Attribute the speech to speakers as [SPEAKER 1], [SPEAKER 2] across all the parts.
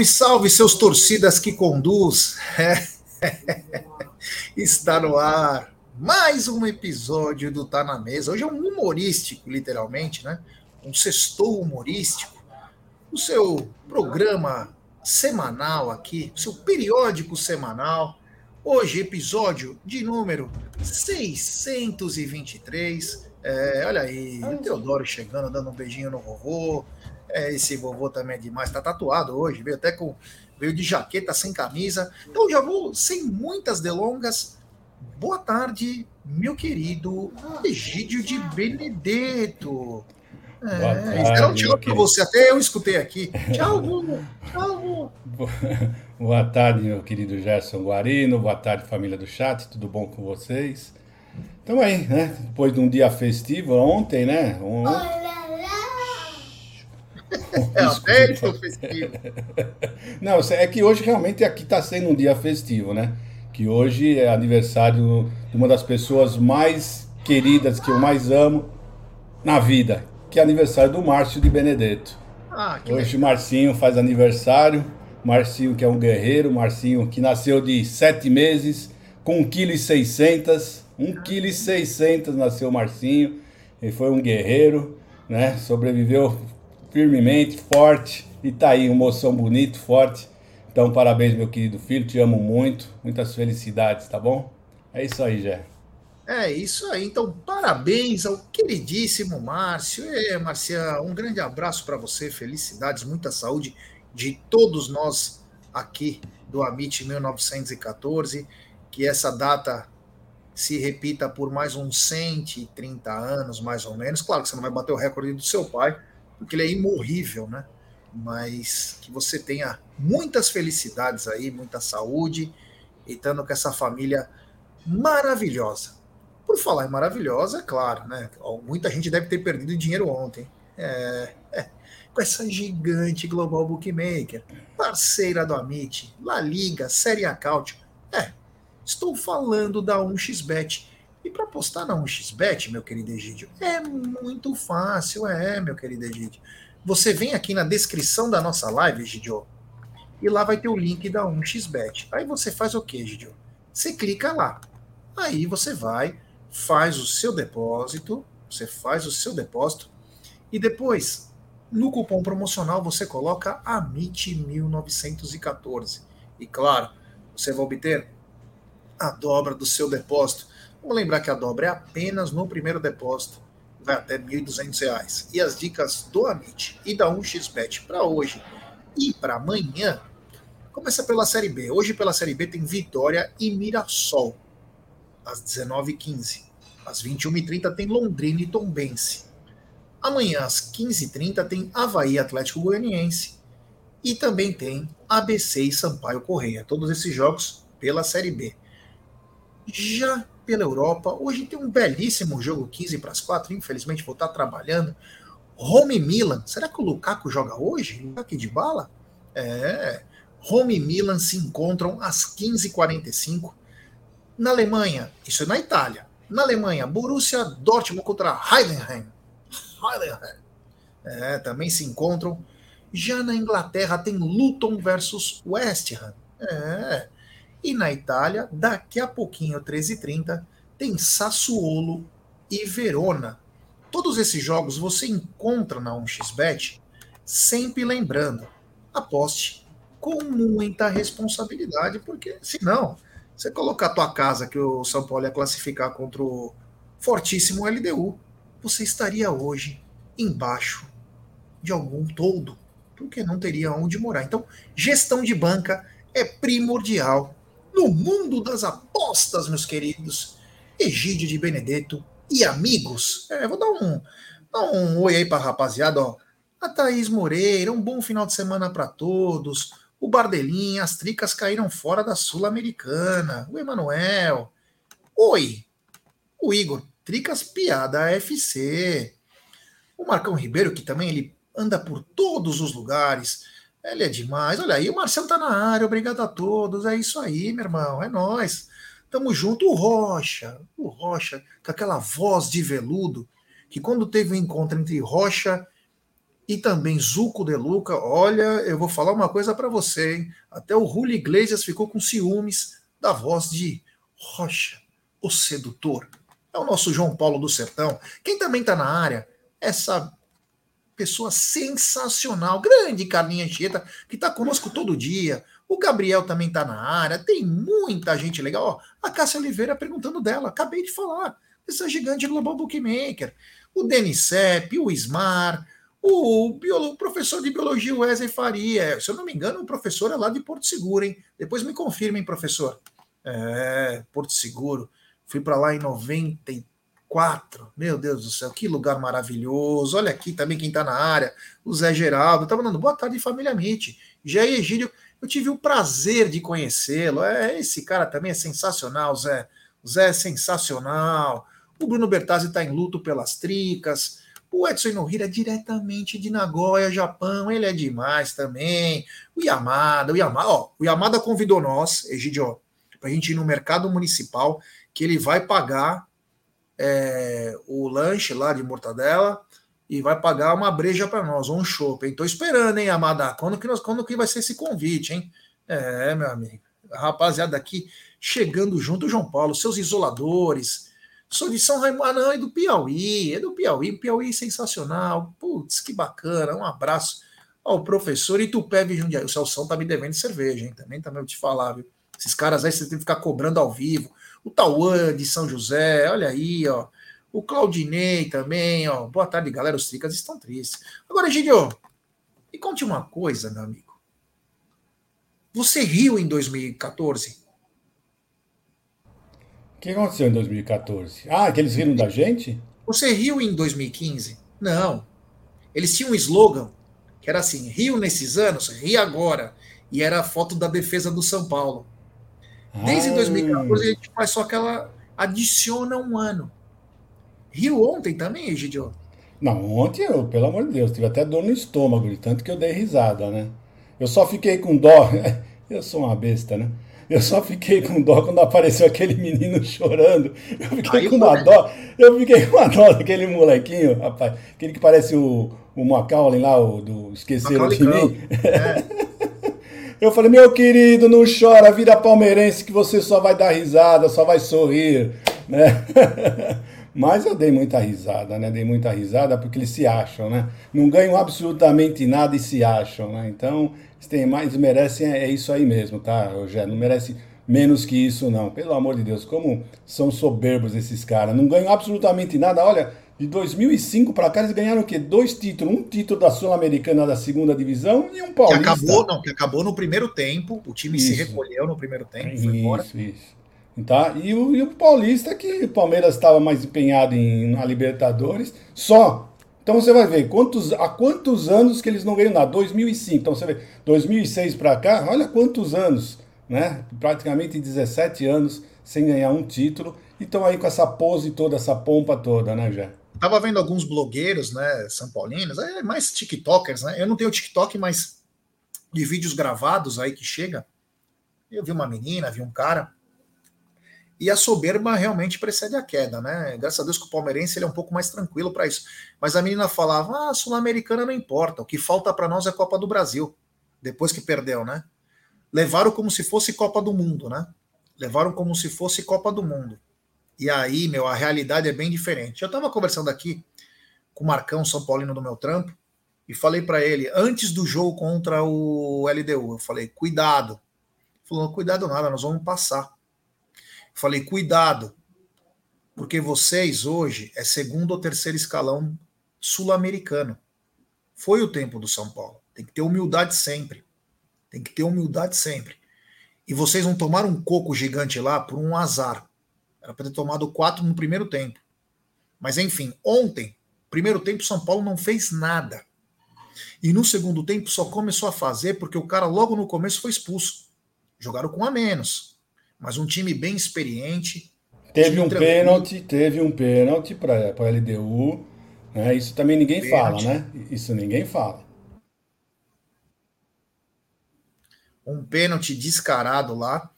[SPEAKER 1] Salve, salve, seus torcidas que conduz. Está no ar mais um episódio do Tá na Mesa. Hoje é um humorístico, literalmente, né? Um sextou humorístico. O seu programa semanal aqui, o seu periódico semanal. Hoje, episódio de número 623. É, olha aí, o Teodoro chegando, dando um beijinho no vovô. É, esse vovô também é demais, tá tatuado hoje, veio até com. veio de jaqueta sem camisa. Então já vou, sem muitas delongas. Boa tarde, meu querido Egídio de Benedetto. É, tarde, tchau para você, até eu escutei aqui. Tchau, Bruno. Tchau,
[SPEAKER 2] Boa tarde, meu querido Gerson Guarino. Boa tarde, família do chat. Tudo bom com vocês? Então aí, né? Depois de um dia festivo, ontem, né? Ontem,
[SPEAKER 1] é até festivo.
[SPEAKER 2] Não, é que hoje realmente aqui está sendo um dia festivo, né? Que hoje é aniversário de uma das pessoas mais queridas que eu mais amo na vida, que é aniversário do Márcio de Benedetto. Ah, hoje o Marcinho faz aniversário. Marcinho que é um guerreiro, Marcinho que nasceu de sete meses, com 1,6 kg. 1,6 kg nasceu o Marcinho. Ele foi um guerreiro, né? Sobreviveu firmemente, forte. E tá aí, um moção bonito, forte. Então, parabéns, meu querido filho. Te amo muito. Muitas felicidades, tá bom? É isso aí, Jé.
[SPEAKER 1] É isso aí. Então, parabéns ao queridíssimo Márcio. É, Marcia, um grande abraço para você. Felicidades, muita saúde de todos nós aqui do Amit 1914. Que essa data se repita por mais uns 130 anos, mais ou menos. Claro que você não vai bater o recorde do seu pai, porque ele é imorrível, né? Mas que você tenha muitas felicidades aí, muita saúde, e estando com essa família maravilhosa. Por falar em maravilhosa, é claro, né? Muita gente deve ter perdido dinheiro ontem. É, é, com essa gigante Global Bookmaker, parceira do Amit, La Liga, Série A Cautio. É, estou falando da 1xBet e para apostar na 1xBet, meu querido Egídio, é muito fácil, é, meu querido Egídio. Você vem aqui na descrição da nossa live, Egídio, e lá vai ter o link da 1xBet. Aí você faz o quê, Egídio? Você clica lá. Aí você vai, faz o seu depósito, você faz o seu depósito, e depois, no cupom promocional, você coloca AMIT1914. E claro, você vai obter a dobra do seu depósito Vamos lembrar que a dobra é apenas no primeiro depósito, vai até R$ 1.200. E as dicas do Amit e da 1xBet para hoje e para amanhã começa pela Série B. Hoje pela Série B tem Vitória e Mirassol, às 19h15. Às 21h30 tem Londrina e Tombense. Amanhã às 15h30 tem Havaí Atlético Goianiense. E também tem ABC e Sampaio Correia. Todos esses jogos pela Série B. Já pela Europa. Hoje tem um belíssimo jogo 15 para as 4, infelizmente vou estar trabalhando. Rome Milan. Será que o Lukaku joga hoje? Lukaku de bala? É. Rome e Milan se encontram às 15h45. Na Alemanha, isso é na Itália. Na Alemanha, Borussia Dortmund contra Heidenheim. Heidenheim. É, também se encontram. Já na Inglaterra tem Luton versus West Ham. É. E na Itália, daqui a pouquinho, 13h30, tem Sassuolo e Verona. Todos esses jogos você encontra na 1xBet, sempre lembrando, aposte com muita responsabilidade, porque senão, você colocar a tua casa que o São Paulo ia classificar contra o fortíssimo LDU, você estaria hoje embaixo de algum toldo, porque não teria onde morar. Então, gestão de banca é primordial no mundo das apostas, meus queridos. Egídio de Benedetto e amigos. É, vou dar um, dar um oi aí para rapaziada. Ó. A Thaís Moreira, um bom final de semana para todos. O Bardelinha, as tricas caíram fora da Sul-Americana. O Emanuel. Oi. O Igor, tricas piada FC. O Marcão Ribeiro, que também ele anda por todos os lugares. Ele é demais. Olha aí, o Marcelo tá na área. Obrigado a todos. É isso aí, meu irmão. É nós. Tamo junto. O Rocha, o Rocha, com aquela voz de veludo, que quando teve o um encontro entre Rocha e também Zuco de Luca. Olha, eu vou falar uma coisa para você, hein? Até o Julio Iglesias ficou com ciúmes da voz de Rocha, o sedutor. É o nosso João Paulo do Sertão. Quem também está na área, essa pessoa sensacional, grande Carlinha Anchieta, que está conosco todo dia. O Gabriel também está na área, tem muita gente legal. Ó, a Cássia Oliveira perguntando dela, acabei de falar. Essa gigante Global Bookmaker. O Denis Sepp, o Ismar, o, o, professor de biologia Wesley Faria. Se eu não me engano, o professor é lá de Porto Seguro, hein? Depois me confirmem, professor. É, Porto Seguro. Fui para lá em 94. Meu Deus do céu, que lugar maravilhoso. Olha aqui também quem está na área. O Zé Geraldo. Estava dando boa tarde, família Mitch. Jair Egídio, eu tive o prazer de conhecê-lo. É, esse cara também é sensacional, Zé. O Zé é sensacional. O Bruno Bertazzi está em luto pelas tricas. O Edson Inohira é diretamente de Nagoya, Japão. Ele é demais também. O Yamada, o Yamada, ó, o Yamada convidou nós, Egidio, para a gente ir no mercado municipal, que ele vai pagar é, o lanche lá de mortadela e vai pagar uma breja para nós, um chopp. Estou esperando, hein, Amada? Quando que, nós, quando que vai ser esse convite, hein? É, meu amigo. Rapaziada aqui chegando junto, João Paulo, seus isoladores, Sou de São Raimundo, ah, não, é do Piauí, é do Piauí, Piauí é sensacional. Putz, que bacana, um abraço ao professor Itupé Jundiaí. O Celção tá me devendo cerveja, hein? Também também eu te falar, viu? Esses caras aí você tem que ficar cobrando ao vivo. O Tauã de São José, olha aí, ó. O Claudinei também, ó. Boa tarde, galera. Os tricas estão tristes. Agora, Gidio, me conte uma coisa, meu amigo. Você riu em 2014?
[SPEAKER 2] O que aconteceu em 2014? Ah, que eles riram da gente?
[SPEAKER 1] Você riu em 2015? Não. Eles tinham um slogan que era assim: Rio nesses anos, ri agora. E era a foto da defesa do São Paulo. Desde ah. 2014 a gente faz só aquela. adiciona um ano. Rio ontem também, Egidio?
[SPEAKER 2] Não, ontem eu, pelo amor de Deus, tive até dor no estômago, de tanto que eu dei risada, né? Eu só fiquei com dó. eu sou uma besta, né? Eu só fiquei com dó quando apareceu aquele menino chorando. Eu fiquei Aí com uma dó. Eu fiquei com uma dó daquele molequinho, rapaz. Aquele que parece o, o Macaulay lá, o do Esqueceram de Mim. É. Eu falei, meu querido, não chora, vira palmeirense que você só vai dar risada, só vai sorrir, né? Mas eu dei muita risada, né? Dei muita risada porque eles se acham, né? Não ganham absolutamente nada e se acham, né? Então, tem mais merecem é, é isso aí mesmo, tá, Rogério? Não merece menos que isso, não. Pelo amor de Deus, como são soberbos esses caras. Não ganham absolutamente nada. Olha, de 2005 para cá eles ganharam o quê? Dois títulos. Um título da Sul-Americana da segunda divisão e um paulista.
[SPEAKER 1] Que acabou, não, que acabou no primeiro tempo. O time isso. se recolheu no primeiro tempo, isso, foi embora. Isso,
[SPEAKER 2] Tá? E, o, e o Paulista, que o Palmeiras estava mais empenhado em, na Libertadores, só então você vai ver quantos, há quantos anos que eles não ganham nada. 2005. Então você vê 2006 para cá, olha quantos anos, né? Praticamente 17 anos sem ganhar um título. Então aí com essa pose toda, essa pompa toda, né, já?
[SPEAKER 1] Tava vendo alguns blogueiros, né, são paulinos, é mais tiktokers, né? Eu não tenho TikTok, mas de vídeos gravados aí que chega. Eu vi uma menina, vi um cara e a soberba realmente precede a queda, né? Graças a Deus que o palmeirense ele é um pouco mais tranquilo para isso. Mas a menina falava: ah, Sul-Americana não importa, o que falta para nós é Copa do Brasil, depois que perdeu, né? Levaram como se fosse Copa do Mundo, né? Levaram como se fosse Copa do Mundo. E aí, meu, a realidade é bem diferente. Eu estava conversando aqui com o Marcão, São Paulino do meu trampo, e falei para ele, antes do jogo contra o LDU, eu falei: cuidado. Ele falou: cuidado nada, nós vamos passar. Falei, cuidado, porque vocês hoje é segundo ou terceiro escalão sul-americano. Foi o tempo do São Paulo. Tem que ter humildade sempre. Tem que ter humildade sempre. E vocês vão tomar um coco gigante lá por um azar. Era para ter tomado quatro no primeiro tempo. Mas enfim, ontem, primeiro tempo, São Paulo não fez nada. E no segundo tempo só começou a fazer porque o cara logo no começo foi expulso. Jogaram com a menos mas um time bem experiente.
[SPEAKER 2] Teve um pênalti, teve um pênalti para a LDU. Né? Isso também ninguém pênalti. fala, né? Isso ninguém fala.
[SPEAKER 1] Um pênalti descarado lá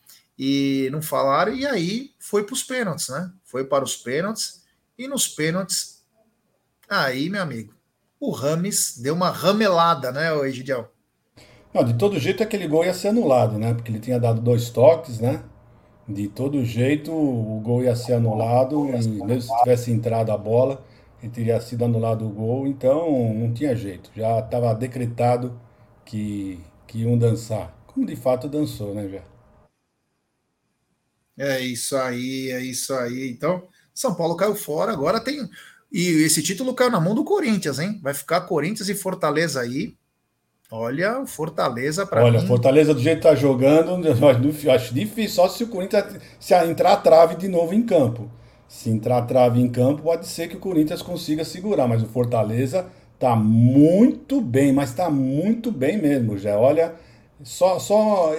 [SPEAKER 1] e não falaram, e aí foi para os pênaltis, né? Foi para os pênaltis, e nos pênaltis, aí, meu amigo, o Rames deu uma ramelada, né, Egidiel?
[SPEAKER 2] Não, de todo jeito aquele gol ia ser anulado, né? Porque ele tinha dado dois toques, né? De todo jeito o gol ia ser anulado, e mesmo se tivesse entrado a bola, ele teria sido anulado o gol, então não tinha jeito. Já estava decretado que, que iam dançar. Como de fato dançou, né, já?
[SPEAKER 1] É isso aí, é isso aí. Então, São Paulo caiu fora, agora tem. E esse título caiu na mão do Corinthians, hein? Vai ficar Corinthians e Fortaleza aí. Olha, o Fortaleza para
[SPEAKER 2] Olha, mim... Fortaleza do jeito que tá jogando, acho difícil, só se o Corinthians se entrar a trave de novo em campo. Se entrar a trave em campo, pode ser que o Corinthians consiga segurar, mas o Fortaleza tá muito bem, mas tá muito bem mesmo, já. Olha, só, só,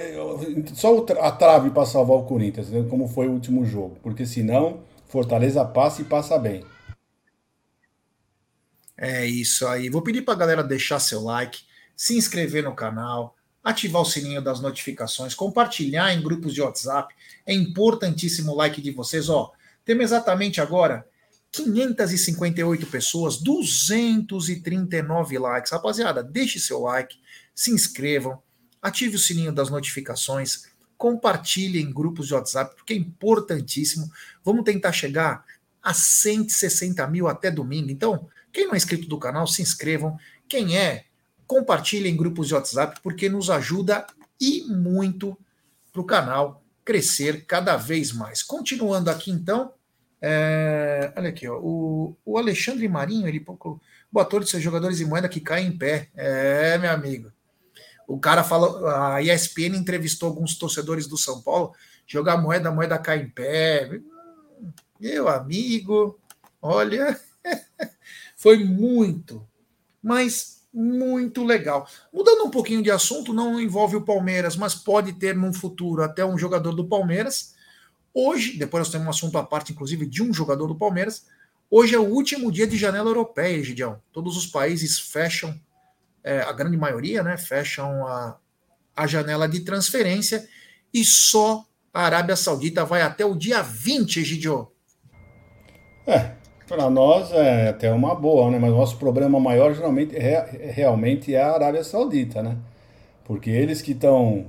[SPEAKER 2] só a trave para salvar o Corinthians, né? como foi o último jogo. Porque senão, Fortaleza passa e passa bem.
[SPEAKER 1] É isso aí. Vou pedir para a galera deixar seu like, se inscrever no canal, ativar o sininho das notificações, compartilhar em grupos de WhatsApp. É importantíssimo o like de vocês. Ó, temos exatamente agora 558 pessoas, 239 likes. Rapaziada, deixe seu like, se inscrevam ative o sininho das notificações, compartilhe em grupos de WhatsApp, porque é importantíssimo. Vamos tentar chegar a 160 mil até domingo. Então, quem não é inscrito do canal, se inscrevam. Quem é, compartilhe em grupos de WhatsApp, porque nos ajuda e muito para o canal crescer cada vez mais. Continuando aqui, então, é, olha aqui, ó, o, o Alexandre Marinho, ele pouco. Boa tarde, seus jogadores de moeda que caem em pé. É, meu amigo. O cara falou, a ESPN entrevistou alguns torcedores do São Paulo, jogar moeda, a moeda cai em pé. Meu amigo, olha, foi muito, mas muito legal. Mudando um pouquinho de assunto, não envolve o Palmeiras, mas pode ter no futuro até um jogador do Palmeiras. Hoje, depois nós temos um assunto à parte, inclusive, de um jogador do Palmeiras. Hoje é o último dia de janela europeia, Gideão. Todos os países fecham é, a grande maioria, né, fecham a, a janela de transferência e só a Arábia Saudita vai até o dia 20, Egidio.
[SPEAKER 2] É, para nós é até uma boa, né? Mas o nosso problema maior geralmente é, realmente é a Arábia Saudita, né? Porque eles que estão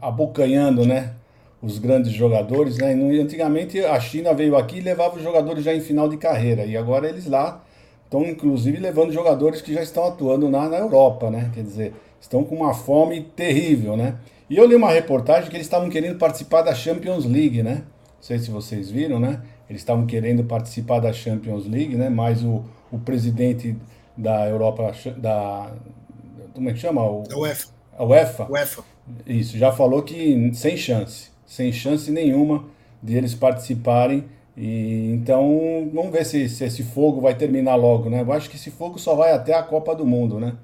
[SPEAKER 2] abocanhando, né? Os grandes jogadores, né? Antigamente a China veio aqui e levava os jogadores já em final de carreira. E agora eles lá estão inclusive levando jogadores que já estão atuando na, na Europa, né? Quer dizer, estão com uma fome terrível, né? E eu li uma reportagem que eles estavam querendo participar da Champions League, né? Não sei se vocês viram, né? Eles estavam querendo participar da Champions League, né? Mas o, o presidente da Europa, da como é que chama? O,
[SPEAKER 1] a UEFA.
[SPEAKER 2] A UEFA.
[SPEAKER 1] UEFA.
[SPEAKER 2] Isso, já falou que sem chance, sem chance nenhuma de eles participarem e, então, vamos ver se, se, esse fogo vai terminar logo, né? Eu acho que esse fogo só vai até a Copa do Mundo, né?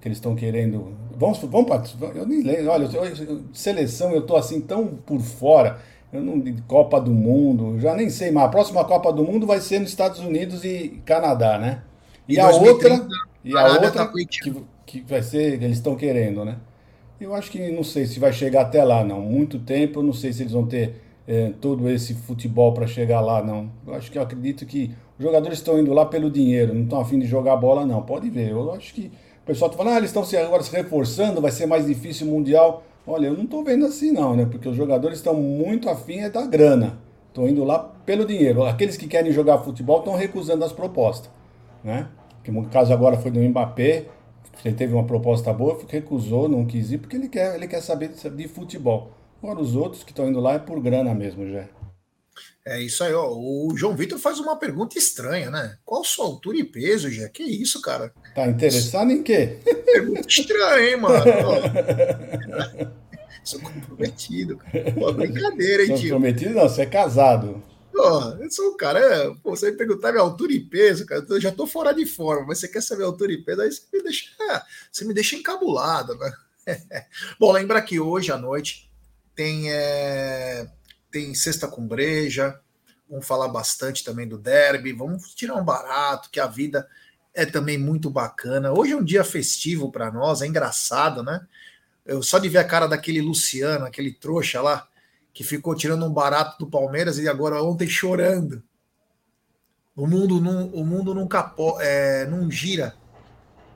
[SPEAKER 2] Que eles estão querendo. Vamos, vamos participar. Eu nem lembro. Olha, eu, eu, seleção eu tô assim tão por fora. Eu não Copa do Mundo, já nem sei mais. A próxima Copa do Mundo vai ser nos Estados Unidos e Canadá, né? E, e a 2030, outra, e a outra tá que, que vai ser, eles estão querendo, né? Eu acho que não sei se vai chegar até lá, não. Muito tempo, eu não sei se eles vão ter é, todo esse futebol para chegar lá, não. Eu acho que eu acredito que os jogadores estão indo lá pelo dinheiro, não estão afim de jogar bola, não. Pode ver. Eu acho que o pessoal está falando, ah, eles estão se, agora se reforçando, vai ser mais difícil o Mundial. Olha, eu não estou vendo assim, não, né? Porque os jogadores estão muito afim é da grana. Estão indo lá pelo dinheiro. Aqueles que querem jogar futebol estão recusando as propostas, né? Que no caso agora foi do Mbappé, ele teve uma proposta boa, recusou, não quis ir, porque ele quer, ele quer saber de futebol. Agora, os outros que estão indo lá é por grana mesmo, já.
[SPEAKER 1] É isso aí, ó. O João Vitor faz uma pergunta estranha, né? Qual sua altura e peso, já? Que isso, cara?
[SPEAKER 2] Tá interessado em quê?
[SPEAKER 1] Pergunta estranha, hein, mano? sou comprometido, cara. Pô, brincadeira, hein,
[SPEAKER 2] tio? Comprometido não, você é casado.
[SPEAKER 1] Ó, eu sou um cara, pô, você me perguntar minha altura e peso, cara, eu já tô fora de forma, mas você quer saber a altura e peso, aí você me deixa, você me deixa encabulado, né? Bom, lembra que hoje à noite tem, é, tem Sexta com Breja, vamos falar bastante também do derby, vamos tirar um barato, que a vida é também muito bacana. Hoje é um dia festivo para nós, é engraçado, né? Eu só de ver a cara daquele Luciano, aquele trouxa lá, que ficou tirando um barato do Palmeiras e agora ontem chorando. O mundo não, o mundo capo, é, não gira.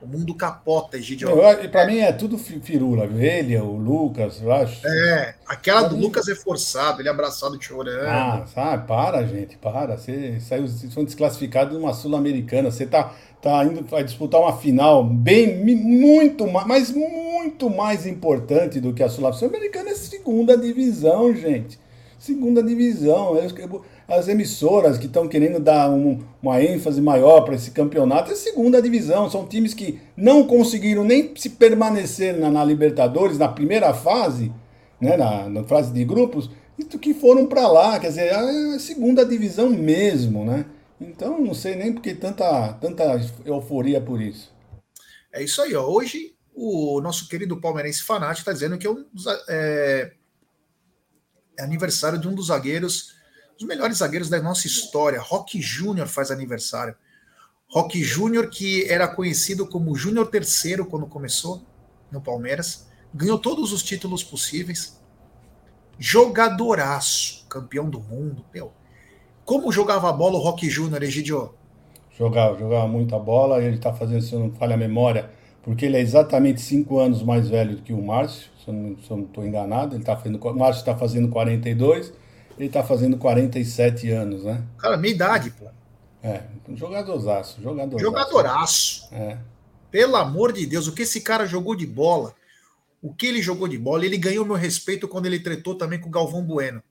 [SPEAKER 1] O mundo capota, Egidio.
[SPEAKER 2] Para mim é tudo firula. Ele, o Lucas, eu acho.
[SPEAKER 1] É, aquela pra do. Lucas é forçado, ele é abraçado chorando.
[SPEAKER 2] Ah, sabe? Para, gente, para. Você saiu, vocês foram desclassificados numa Sul-Americana. Você tá, tá indo vai disputar uma final bem, muito mais, mas muito mais importante do que a Sul-Americana é segunda divisão, gente. Segunda divisão. Eu, eu, as emissoras que estão querendo dar um, uma ênfase maior para esse campeonato é segunda divisão. São times que não conseguiram nem se permanecer na, na Libertadores, na primeira fase, né, na, na fase de grupos, e que foram para lá. Quer dizer, é segunda divisão mesmo, né? Então, não sei nem porque tanta, tanta euforia por isso.
[SPEAKER 1] É isso aí, ó. Hoje, o nosso querido palmeirense fanático está dizendo que é, um, é, é aniversário de um dos zagueiros os melhores zagueiros da nossa história. Rock Júnior faz aniversário. Rock Júnior, que era conhecido como Júnior Terceiro quando começou no Palmeiras, ganhou todos os títulos possíveis. Jogadoraço, campeão do mundo. Meu. Como jogava a bola o Rock Júnior, Egidio?
[SPEAKER 2] Jogava, jogava muita bola. Ele está fazendo, se não falha a memória, porque ele é exatamente cinco anos mais velho do que o Márcio, se eu não estou enganado. Ele tá fazendo, o Márcio está fazendo 42 ele tá fazendo 47 anos, né?
[SPEAKER 1] Cara, minha idade, pô.
[SPEAKER 2] É, jogadorzaço, jogador.
[SPEAKER 1] Jogadoraço. É. Pelo amor de Deus, o que esse cara jogou de bola, o que ele jogou de bola, ele ganhou meu respeito quando ele tretou também com o Galvão Bueno.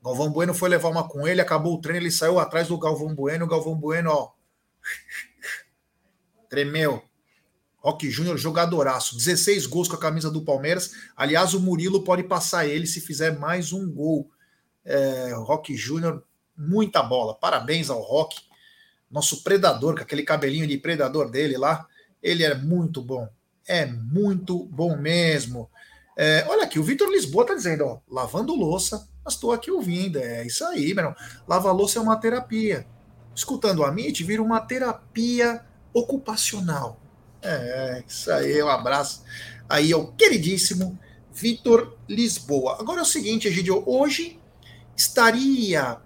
[SPEAKER 1] O Galvão Bueno foi levar uma com ele, acabou o treino, ele saiu atrás do Galvão Bueno, o Galvão Bueno, ó. Tremeu. Rock Júnior, jogadoraço. 16 gols com a camisa do Palmeiras. Aliás, o Murilo pode passar ele se fizer mais um gol é, Rock Júnior, muita bola. Parabéns ao Rock, nosso predador, com aquele cabelinho de predador dele lá. Ele é muito bom. É muito bom mesmo. É, olha aqui, o Vitor Lisboa tá dizendo, ó, lavando louça, mas estou aqui ouvindo. É isso aí, meu irmão. Lavar louça é uma terapia. Escutando a Amit, vira uma terapia ocupacional. É, isso aí, um abraço aí ao queridíssimo Vitor Lisboa. Agora é o seguinte, Egidio, hoje estaria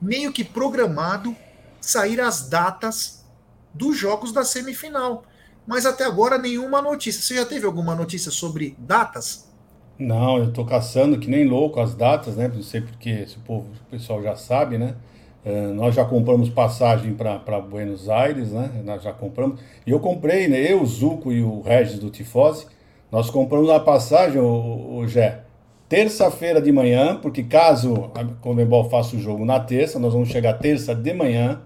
[SPEAKER 1] meio que programado sair as datas dos jogos da semifinal. Mas até agora nenhuma notícia. Você já teve alguma notícia sobre datas?
[SPEAKER 2] Não, eu estou caçando que nem louco as datas, né? Não sei porque se o povo, o pessoal já sabe, né? Uh, nós já compramos passagem para Buenos Aires, né? Nós já compramos. E eu comprei, né? Eu, o Zuco e o Regis do Tifose, nós compramos a passagem, o, o Gé, terça-feira de manhã, porque caso a Comembol faça o jogo na terça, nós vamos chegar terça de manhã,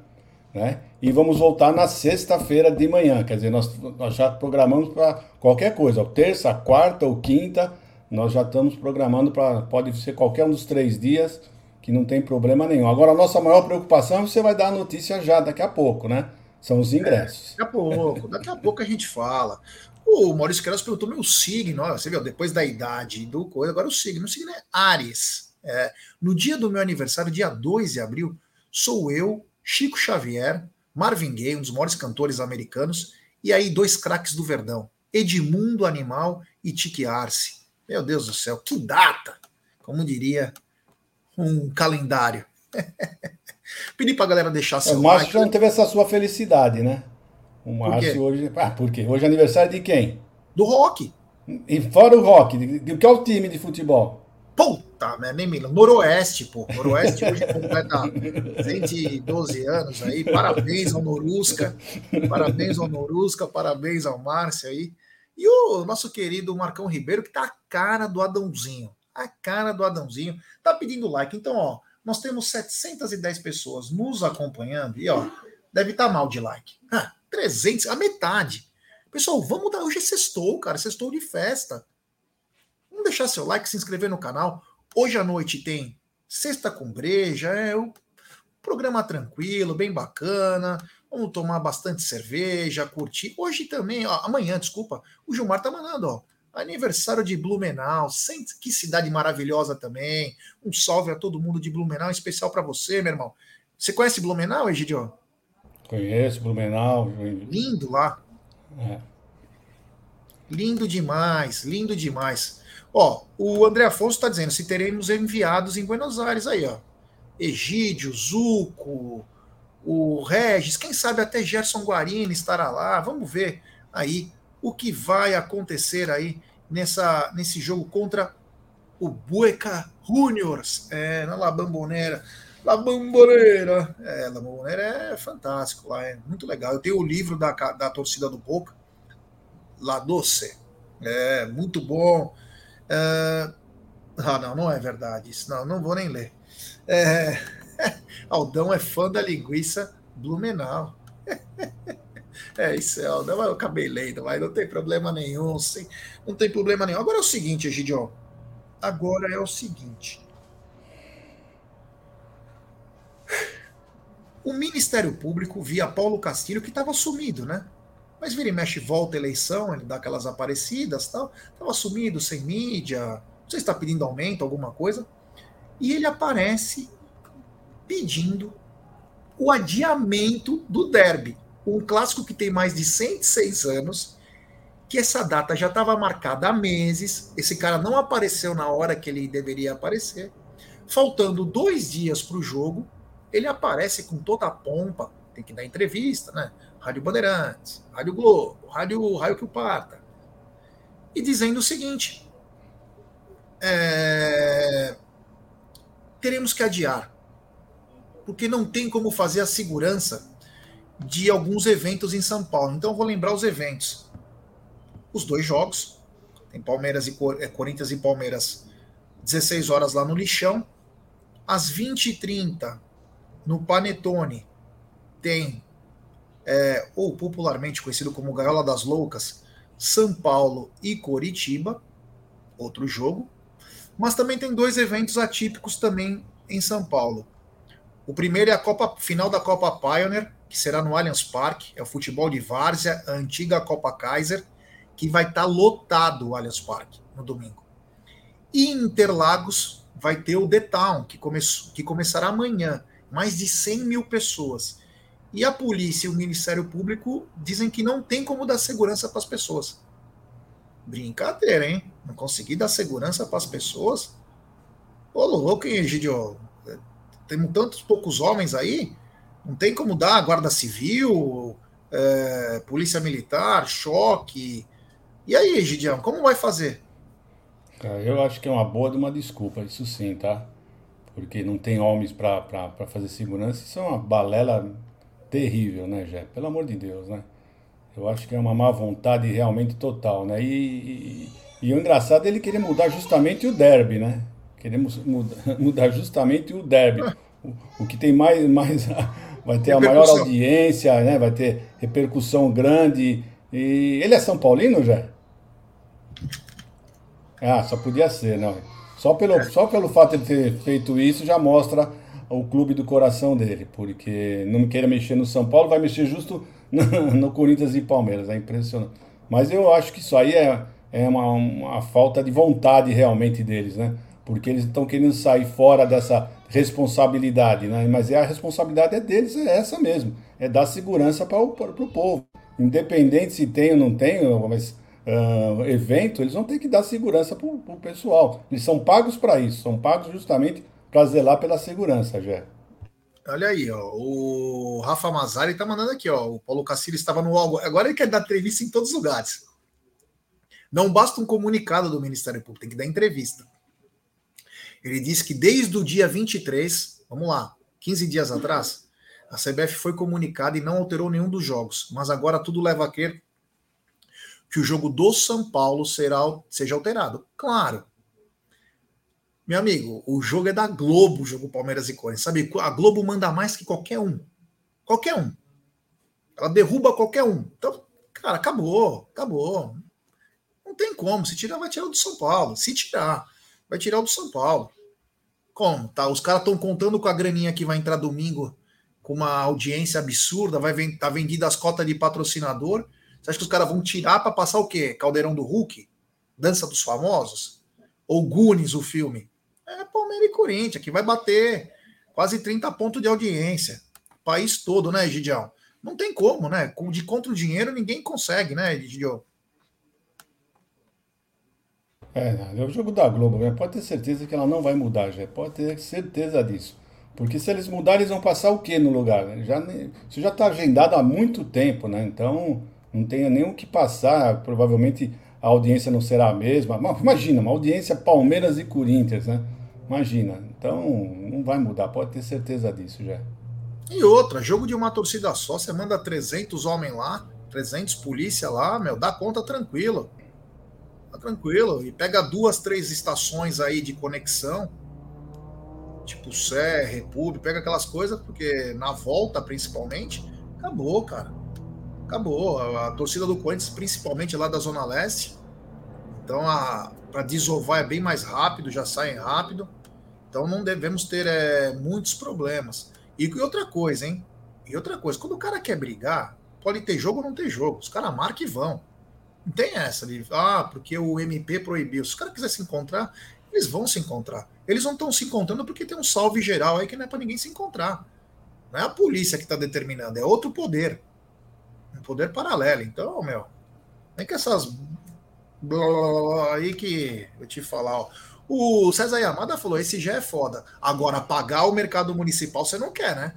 [SPEAKER 2] né? E vamos voltar na sexta-feira de manhã. Quer dizer, nós, nós já programamos para qualquer coisa, terça, quarta ou quinta, nós já estamos programando para. Pode ser qualquer um dos três dias, que não tem problema nenhum. Agora, a nossa maior preocupação, você vai dar a notícia já daqui a pouco, né? São os ingressos.
[SPEAKER 1] É, daqui a pouco, daqui a pouco a gente fala. O Maurício Queiroz perguntou meu signo, ó, você viu, depois da idade do coisa, agora o signo. O signo é Ares. É, no dia do meu aniversário, dia 2 de abril, sou eu, Chico Xavier, Marvin Gaye, um dos maiores cantores americanos, e aí dois craques do Verdão, Edmundo Animal e Tiki Arce. Meu Deus do céu, que data! Como diria um calendário. Pedi pra galera deixar
[SPEAKER 2] seu o Márcio já não teve essa sua felicidade, né? O Márcio hoje. Ah, por quê? Hoje é aniversário de quem?
[SPEAKER 1] Do rock.
[SPEAKER 2] E fora o rock, de, de, qual é time de futebol?
[SPEAKER 1] Puta, né? Nem me. Noroeste, pô. Noroeste hoje completa 112 anos aí. Parabéns ao Norusca. Parabéns ao Norusca, parabéns ao Márcio aí. E o nosso querido Marcão Ribeiro, que tá a cara do Adãozinho. A cara do Adãozinho. Tá pedindo like. Então, ó, nós temos 710 pessoas nos acompanhando e, ó, deve estar tá mal de like. Ah, 300, a metade. Pessoal, vamos dar. Hoje é sextou, cara. Sextou de festa. Vamos deixar seu like, se inscrever no canal. Hoje à noite tem Sexta com Breja. É o programa tranquilo, bem bacana. Vamos tomar bastante cerveja, curtir. Hoje também, ó, amanhã, desculpa, o Gilmar tá mandando, ó. Aniversário de Blumenau. Que cidade maravilhosa também. Um salve a todo mundo de Blumenau, especial para você, meu irmão. Você conhece Blumenau, Egidio?
[SPEAKER 2] Conheço, Blumenau.
[SPEAKER 1] Lindo lá. É. Lindo demais, lindo demais. Ó, o André Afonso está dizendo se teremos enviados em Buenos Aires aí, ó. Egídio, Zuco, o Regis, quem sabe até Gerson Guarini estará lá. Vamos ver aí o que vai acontecer aí nessa, nesse jogo contra o Bueca Juniors, é, na La Bambonera. La Bamboneira. É, La Bamboneira é fantástico lá, é muito legal. Eu tenho o livro da, da torcida do Boca, La Doce. É, muito bom. É, ah, não, não é verdade isso. Não, não vou nem ler. É, Aldão é fã da linguiça Blumenau. É isso, é, Aldão, eu acabei lendo, mas não tem problema nenhum, sim, não tem problema nenhum. Agora é o seguinte, Egidio, agora é o seguinte. O Ministério Público via Paulo Castilho, que estava sumido, né? Mas vira e mexe, volta a eleição, ele dá aquelas aparecidas tal. Estava sumido, sem mídia, não sei se está pedindo aumento, alguma coisa. E ele aparece pedindo o adiamento do derby. Um clássico que tem mais de 106 anos, que essa data já estava marcada há meses, esse cara não apareceu na hora que ele deveria aparecer. Faltando dois dias para o jogo, ele aparece com toda a pompa, tem que dar entrevista, né? Rádio Bandeirantes, Rádio Globo, Rádio Raio que o Parta. E dizendo o seguinte: é, teremos que adiar, porque não tem como fazer a segurança de alguns eventos em São Paulo. Então eu vou lembrar os eventos. Os dois jogos, tem Palmeiras e é, Corinthians e Palmeiras, 16 horas lá no Lixão. Às 20h30, no Panetone tem, é, ou popularmente conhecido como Gaiola das Loucas, São Paulo e Coritiba, outro jogo. Mas também tem dois eventos atípicos também em São Paulo. O primeiro é a Copa final da Copa Pioneer, que será no Allianz Parque, é o futebol de várzea, a antiga Copa Kaiser, que vai estar tá lotado o Allianz Parque no domingo. E em Interlagos vai ter o The Town, que, come que começará amanhã, mais de 100 mil pessoas. E a polícia e o Ministério Público dizem que não tem como dar segurança para as pessoas. Brincadeira, hein? Não consegui dar segurança para as pessoas? Ô, louco, hein, Egidio? Temos tantos poucos homens aí, não tem como dar guarda civil, é, polícia militar, choque. E aí, Egidião, como vai fazer?
[SPEAKER 2] eu acho que é uma boa de uma desculpa, isso sim, tá? Porque não tem homens para fazer segurança, isso é uma balela terrível, né, Jé? Pelo amor de Deus, né? Eu acho que é uma má vontade realmente total, né? E, e, e o engraçado é ele querer mudar justamente o derby, né? Queremos mudar, mudar justamente o derby. O, o, que tem mais, mais vai ter a maior audiência, né? Vai ter repercussão grande. E ele é São Paulino, Jé? Ah, só podia ser, não. Só pelo, é. só pelo fato de ter feito isso já mostra o clube do coração dele, porque não queira mexer no São Paulo, vai mexer justo no, no Corinthians e Palmeiras, é impressionante. Mas eu acho que isso aí é, é uma, uma falta de vontade realmente deles, né? Porque eles estão querendo sair fora dessa responsabilidade, né? Mas é a responsabilidade é deles, é essa mesmo, é dar segurança para o povo. Independente se tem ou não tem, mas uh, evento, eles vão ter que dar segurança para o pessoal. Eles são pagos para isso, são pagos justamente para zelar pela segurança, Jé.
[SPEAKER 1] Olha aí, ó, o Rafa Mazari tá mandando aqui, ó, o Paulo Cassino estava no algo, agora ele quer dar entrevista em todos os lugares. Não basta um comunicado do Ministério Público, tem que dar entrevista. Ele disse que desde o dia 23, vamos lá, 15 dias atrás, a CBF foi comunicada e não alterou nenhum dos jogos, mas agora tudo leva a crer que o jogo do São Paulo será, seja alterado. Claro. Meu amigo, o jogo é da Globo, o jogo Palmeiras e Corinthians. Sabe, a Globo manda mais que qualquer um. Qualquer um. Ela derruba qualquer um. Então, cara, acabou, acabou. Não tem como. Se tirar, vai tirar o do São Paulo. Se tirar, vai tirar o do São Paulo. Como? Tá, os caras estão contando com a graninha que vai entrar domingo com uma audiência absurda, vai tá vendida as cotas de patrocinador você acha que os caras vão tirar para passar o quê? Caldeirão do Hulk? Dança dos Famosos? Ou Gunis, o filme? É Palmeiras e Corinthians, que vai bater quase 30 pontos de audiência. O país todo, né, Gidião? Não tem como, né? De contra o dinheiro ninguém consegue, né, Gidião?
[SPEAKER 2] É, é o jogo da Globo, né? pode ter certeza que ela não vai mudar, já pode ter certeza disso. Porque se eles mudarem, eles vão passar o que no lugar? Já, isso já está agendado há muito tempo, né? Então não tem nem o que passar. Provavelmente a audiência não será a mesma. Imagina, uma audiência Palmeiras e Corinthians, né? Imagina. Então não vai mudar, pode ter certeza disso já.
[SPEAKER 1] E outra, jogo de uma torcida só, você manda 300 homens lá, 300 polícia lá, meu, dá conta tranquilo. Tá tranquilo. E pega duas, três estações aí de conexão tipo Sé, República, pega aquelas coisas, porque na volta, principalmente, acabou, cara. Acabou. A, a torcida do Corinthians, principalmente lá da Zona Leste, então para desovar é bem mais rápido, já saem rápido. Então não devemos ter é, muitos problemas. E, e outra coisa, hein? E outra coisa, quando o cara quer brigar, pode ter jogo ou não ter jogo. Os caras marcam e vão. Não tem essa de, ah, porque o MP proibiu. Se os caras quiserem se encontrar, eles vão se encontrar. Eles não estão se encontrando porque tem um salve geral aí que não é para ninguém se encontrar. Não é a polícia que está determinando, é outro poder. Poder paralelo. Então, meu, nem que essas blá, blá, blá, aí que eu te falar, ó. O César Yamada falou: esse já é foda. Agora, pagar o mercado municipal você não quer, né?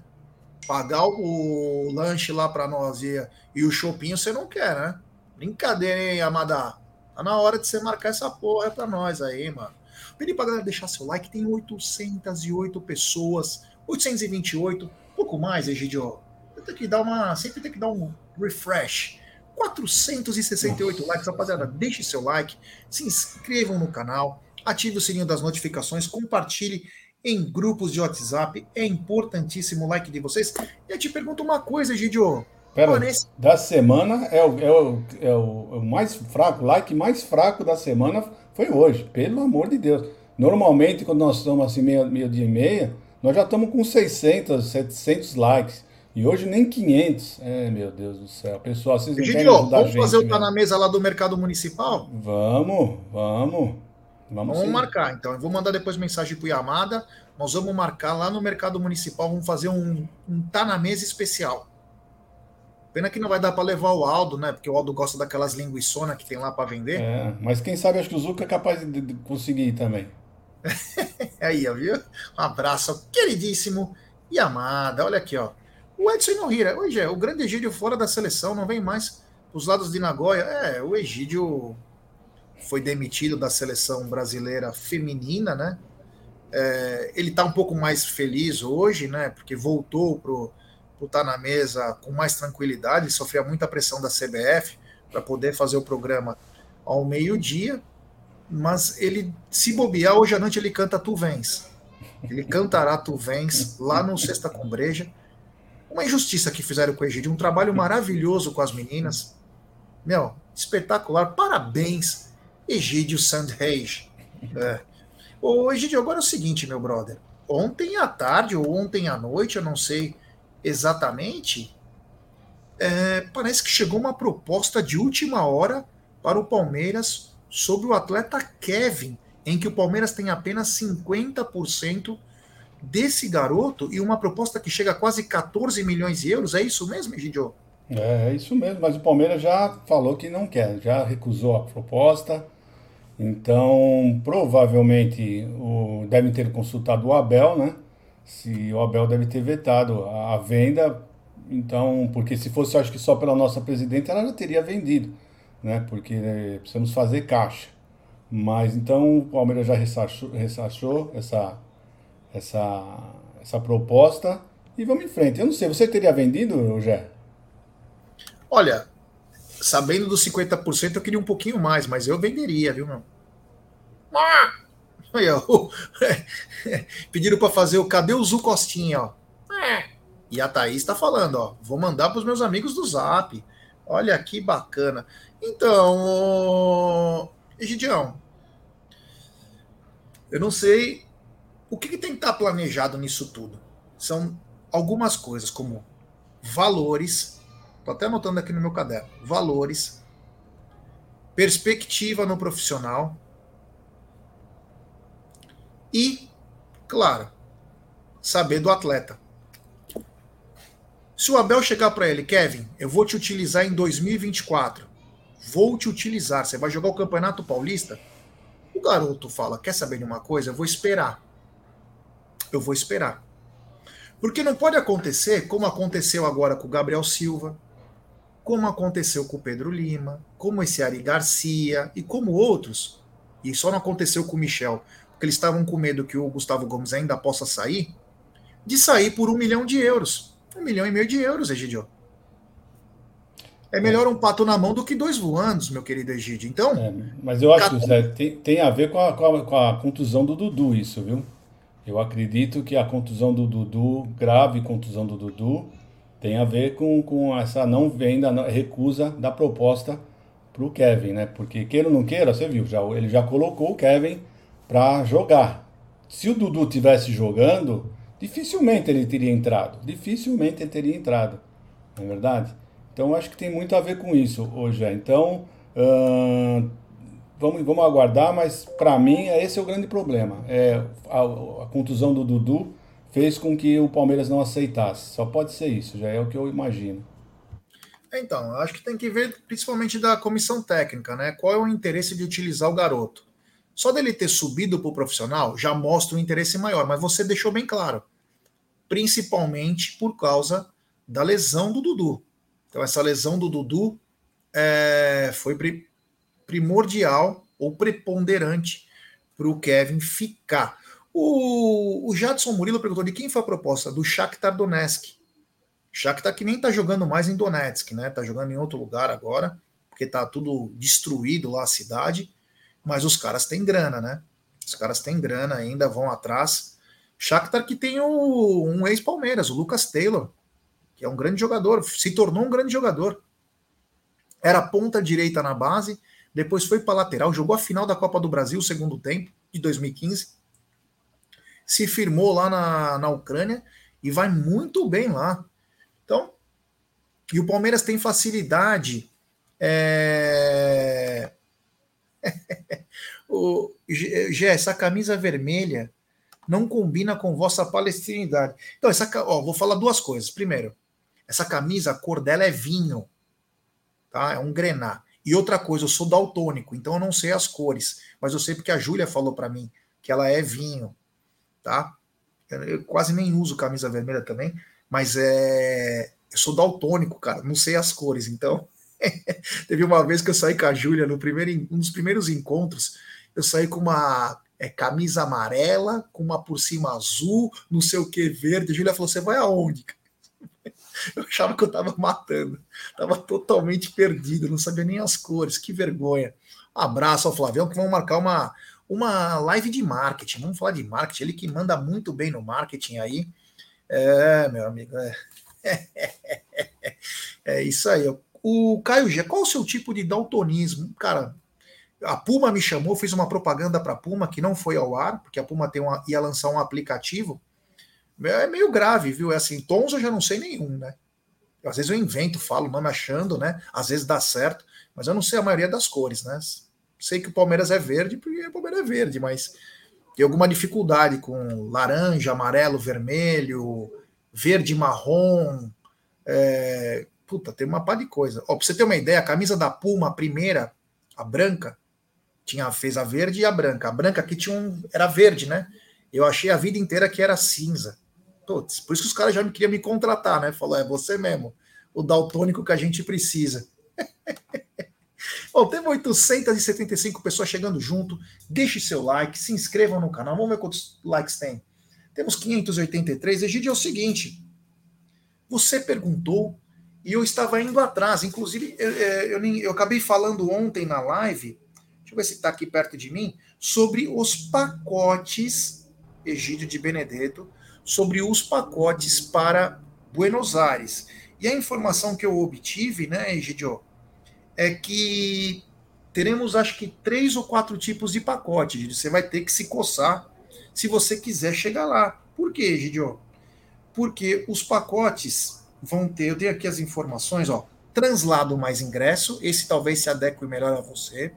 [SPEAKER 1] Pagar o, lanche lá para nós e, e o shopping você não quer, né? Brincadeira, hein, Yamada? Tá na hora de você marcar essa porra pra nós aí, mano. Pedi pra galera deixar seu like, tem 808 pessoas, 828, pouco mais, Egidio. Tem que dar uma, sempre tem que dar um refresh. 468 Nossa. likes, rapaziada. Deixe seu like, se inscrevam no canal, ative o sininho das notificações, compartilhe em grupos de WhatsApp. É importantíssimo o like de vocês. E eu te pergunto uma coisa, Egidio.
[SPEAKER 2] Pera, nesse... da semana é o, é, o, é o mais fraco, o like mais fraco da semana foi hoje, pelo amor de Deus. Normalmente, quando nós estamos assim, meio, meio dia e meia, nós já estamos com 600, 700 likes. E hoje nem 500. É, meu Deus do céu. Pessoal, vocês não
[SPEAKER 1] Gidio, vamos gente, fazer o Tá na Mesa lá do Mercado Municipal?
[SPEAKER 2] Vamos, vamos.
[SPEAKER 1] Vamos, vamos marcar, então. Eu vou mandar depois mensagem para o Yamada. Nós vamos marcar lá no Mercado Municipal. Vamos fazer um, um Tá na Mesa especial. Pena que não vai dar para levar o Aldo, né? Porque o Aldo gosta daquelas linguiçonas que tem lá para vender.
[SPEAKER 2] É, mas quem sabe acho que o Zuca é capaz de, de conseguir também.
[SPEAKER 1] Aí, ó, viu? Um abraço, queridíssimo e amada. Olha aqui, ó. O Edson Inohira. Hoje é o grande Egídio fora da seleção, não vem mais os lados de Nagoya. É, o Egídio foi demitido da seleção brasileira feminina, né? É, ele tá um pouco mais feliz hoje, né? Porque voltou por estar na mesa com mais tranquilidade, sofria muita pressão da CBF para poder fazer o programa ao meio-dia, mas ele, se bobear, hoje à noite ele canta Tu Vens. Ele cantará Tu Vens lá no Sexta com Breja. Uma injustiça que fizeram com o Egídio, um trabalho maravilhoso com as meninas. Meu, espetacular. Parabéns, Egídio Sandreis. É. Ô, Egídio, agora é o seguinte, meu brother. Ontem à tarde ou ontem à noite, eu não sei exatamente, é, parece que chegou uma proposta de última hora para o Palmeiras sobre o atleta Kevin, em que o Palmeiras tem apenas 50% desse garoto e uma proposta que chega a quase 14 milhões de euros. É isso mesmo, Egidio?
[SPEAKER 2] É, é isso mesmo, mas o Palmeiras já falou que não quer, já recusou a proposta. Então, provavelmente, o, devem ter consultado o Abel, né? se o Abel deve ter vetado a venda, então, porque se fosse, acho que só pela nossa presidente, ela já teria vendido, né? Porque né, precisamos fazer caixa. Mas então o Palmeiras já ressachou, ressachou essa, essa, essa proposta e vamos em frente. Eu não sei, você teria vendido, Jé?
[SPEAKER 1] Olha, sabendo dos 50%, eu queria um pouquinho mais, mas eu venderia, viu, meu? Ah! Pediram para fazer o Cadê o Zu Costinha, ó. É. E a Thaís está falando, ó. Vou mandar para os meus amigos do Zap. Olha que bacana. Então, Egidião, eu não sei o que, que tem que estar tá planejado nisso tudo. São algumas coisas, como valores. Estou até anotando aqui no meu caderno. Valores, perspectiva no profissional, e, claro, saber do atleta. Se o Abel chegar para ele, Kevin, eu vou te utilizar em 2024. Vou te utilizar. Você vai jogar o Campeonato Paulista? O garoto fala: Quer saber de uma coisa? Eu vou esperar. Eu vou esperar. Porque não pode acontecer como aconteceu agora com o Gabriel Silva, como aconteceu com o Pedro Lima, como esse Ari Garcia e como outros. E só não aconteceu com o Michel, porque eles estavam com medo que o Gustavo Gomes ainda possa sair, de sair por um milhão de euros. Um milhão e meio de euros, Egidio. É melhor um pato na mão do que dois voando, meu querido Egidio. Então. É,
[SPEAKER 2] mas eu acho que tem, tem a ver com a, com, a, com a contusão do Dudu, isso, viu? Eu acredito que a contusão do Dudu, grave contusão do Dudu, tem a ver com, com essa não venda, recusa da proposta para o Kevin, né? Porque queira ou não queira, você viu, já, ele já colocou o Kevin para jogar. Se o Dudu tivesse jogando, dificilmente ele teria entrado. Dificilmente ele teria entrado, não é verdade? Então acho que tem muito a ver com isso hoje. Então vamos, vamos aguardar, mas para mim esse é o grande problema. É a, a, contusão do Dudu fez com que o Palmeiras não aceitasse. Só pode ser isso, já é o que eu imagino.
[SPEAKER 1] Então, acho que tem que ver principalmente da comissão técnica, né? Qual é o interesse de utilizar o garoto? Só dele ter subido para o profissional já mostra um interesse maior, mas você deixou bem claro. Principalmente por causa da lesão do Dudu. Então, essa lesão do Dudu é, foi primordial ou preponderante para o Kevin ficar. O, o Jadson Murilo perguntou de quem foi a proposta? Do Shakhtar Donetsk. Shakhtar que nem tá jogando mais em Donetsk, né? Tá jogando em outro lugar agora, porque tá tudo destruído lá a cidade, mas os caras têm grana, né? Os caras têm grana ainda, vão atrás. Shakhtar que tem o, um ex-Palmeiras, o Lucas Taylor, que é um grande jogador, se tornou um grande jogador. Era ponta direita na base, depois foi para lateral, jogou a final da Copa do Brasil, segundo tempo, de 2015. Se firmou lá na, na Ucrânia e vai muito bem lá. Então, e o Palmeiras tem facilidade. É... o, Gé, essa camisa vermelha não combina com vossa palestinidade. Então, essa, ó, vou falar duas coisas. Primeiro, essa camisa, a cor dela é vinho, tá? É um grená. E outra coisa, eu sou daltônico, então eu não sei as cores, mas eu sei porque a Júlia falou para mim que ela é vinho, tá? Eu quase nem uso camisa vermelha também, mas é. Eu sou daltônico, cara, não sei as cores. Então, teve uma vez que eu saí com a Júlia, no primeiro, um dos primeiros encontros, eu saí com uma é, camisa amarela, com uma por cima azul, não sei o que, verde. A Júlia falou: Você vai aonde? Eu achava que eu tava matando, tava totalmente perdido, não sabia nem as cores, que vergonha. Abraço ao Flavião, que vamos marcar uma, uma live de marketing. Vamos falar de marketing, ele que manda muito bem no marketing aí. É, meu amigo, é, é isso aí. O Caio G, qual o seu tipo de daltonismo? Cara, a Puma me chamou, fiz uma propaganda para a Puma que não foi ao ar, porque a Puma tem uma, ia lançar um aplicativo. É meio grave, viu? É assim, tons eu já não sei nenhum, né? Às vezes eu invento, falo o nome achando, né? Às vezes dá certo, mas eu não sei a maioria das cores, né? Sei que o Palmeiras é verde, porque o Palmeiras é verde, mas tem alguma dificuldade com laranja, amarelo, vermelho, verde, marrom. É... Puta, tem uma pá de coisa. Ó, pra você ter uma ideia, a camisa da Puma, a primeira, a branca, tinha, fez a verde e a branca. A branca aqui tinha um, era verde, né? Eu achei a vida inteira que era cinza. Putz, por isso que os caras já me queriam me contratar, né? Falou, é você mesmo, o daltônico que a gente precisa. Bom, temos 875 pessoas chegando junto. Deixe seu like, se inscrevam no canal. Vamos ver quantos likes tem. Temos 583. Egídio, é o seguinte: você perguntou e eu estava indo atrás. Inclusive, eu, eu, eu acabei falando ontem na live, deixa eu ver se está aqui perto de mim, sobre os pacotes, Egídio de Benedetto, sobre os pacotes para Buenos Aires. E a informação que eu obtive, né, Egidio, é que teremos acho que três ou quatro tipos de pacote. Você vai ter que se coçar se você quiser chegar lá. Por quê, Gidio? Porque os pacotes vão ter, eu tenho aqui as informações, ó, translado mais ingresso, esse talvez se adeque melhor a você.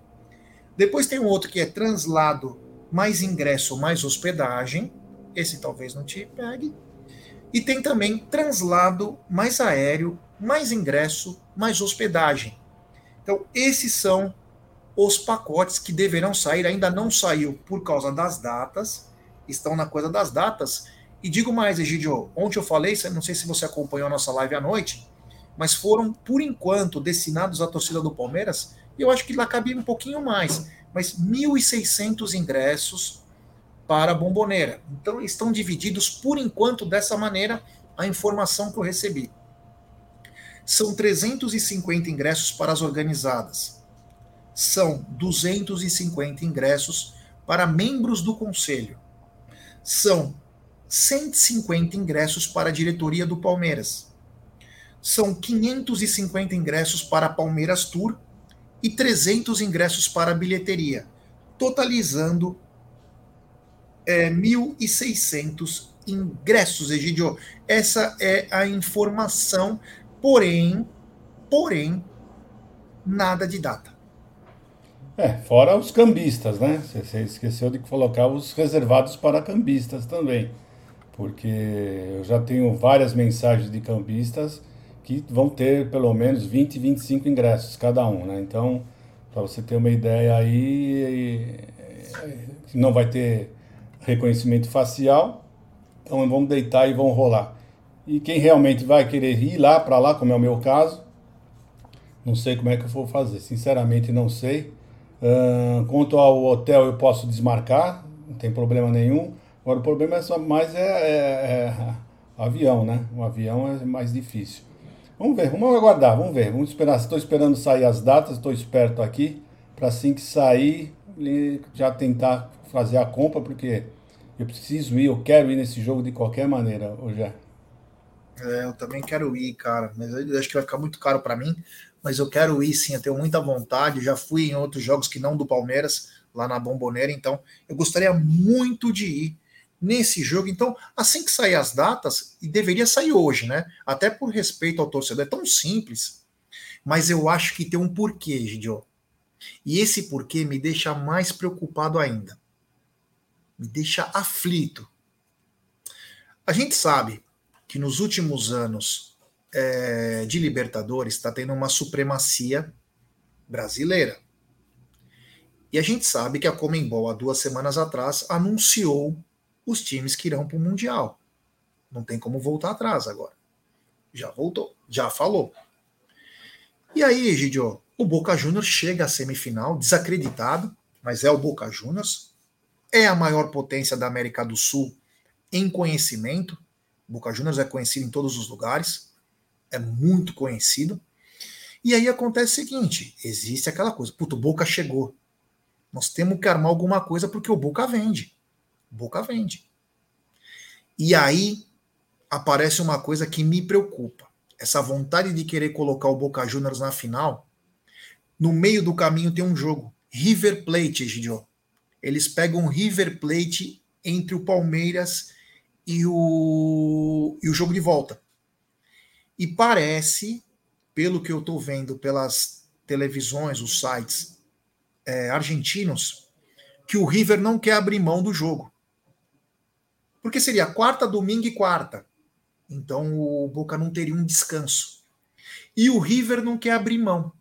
[SPEAKER 1] Depois tem um outro que é translado mais ingresso mais hospedagem, esse talvez não te pegue. E tem também translado mais aéreo, mais ingresso, mais hospedagem. Então, esses são os pacotes que deverão sair, ainda não saiu por causa das datas, estão na coisa das datas, E digo mais, Egidio, ontem eu falei, não sei se você acompanhou a nossa live à noite, mas foram, por enquanto, destinados à torcida do Palmeiras, e eu acho que lá cabia um pouquinho mais, mas 1.600 ingressos para a bomboneira. Então, estão divididos, por enquanto, dessa maneira, a informação que eu recebi. São 350 ingressos para as organizadas. São 250 ingressos para membros do conselho. São 150 ingressos para a diretoria do Palmeiras são 550 ingressos para Palmeiras Tour e 300 ingressos para a bilheteria, totalizando é, 1.600 ingressos, Egidio. Essa é a informação, porém, porém, nada de data.
[SPEAKER 2] É, fora os cambistas, né? Você esqueceu de colocar os reservados para cambistas também. Porque eu já tenho várias mensagens de cambistas que vão ter pelo menos 20, 25 ingressos cada um, né? Então, para você ter uma ideia aí, não vai ter reconhecimento facial, então vamos deitar e vão rolar. E quem realmente vai querer ir lá para lá, como é o meu caso, não sei como é que eu vou fazer, sinceramente não sei. Uh, quanto ao hotel, eu posso desmarcar, não tem problema nenhum. Agora, o problema é só mais é, é, é avião, né? O avião é mais difícil. Vamos ver, vamos aguardar, vamos ver. Vamos esperar. Estou esperando sair as datas, estou esperto aqui, para assim que sair, já tentar fazer a compra, porque eu preciso ir, eu quero ir nesse jogo de qualquer maneira, hoje.
[SPEAKER 1] É, eu também quero ir, cara, mas eu acho que vai ficar muito caro para mim, mas eu quero ir sim, eu tenho muita vontade, já fui em outros jogos que não do Palmeiras, lá na Bomboneira, então eu gostaria muito de ir nesse jogo. Então, assim que sair as datas, e deveria sair hoje, né? Até por respeito ao torcedor, é tão simples. Mas eu acho que tem um porquê, Gidio. E esse porquê me deixa mais preocupado ainda. Me deixa aflito. A gente sabe que nos últimos anos é, de Libertadores está tendo uma supremacia brasileira. E a gente sabe que a Comembol, há duas semanas atrás, anunciou os times que irão para o Mundial. Não tem como voltar atrás agora. Já voltou, já falou. E aí, Gidio, o Boca Juniors chega à semifinal, desacreditado, mas é o Boca Juniors. É a maior potência da América do Sul em conhecimento. Boca Juniors é conhecido em todos os lugares, é muito conhecido. E aí acontece o seguinte: existe aquela coisa, puto, o Boca chegou. Nós temos que armar alguma coisa porque o Boca vende. Boca vende. E aí aparece uma coisa que me preocupa. Essa vontade de querer colocar o Boca Juniors na final. No meio do caminho tem um jogo. River Plate, Gidio. Eles pegam River Plate entre o Palmeiras e o, e o jogo de volta. E parece, pelo que eu estou vendo pelas televisões, os sites é, argentinos, que o River não quer abrir mão do jogo. Porque seria quarta, domingo e quarta. Então o Boca não teria um descanso. E o River não quer abrir mão.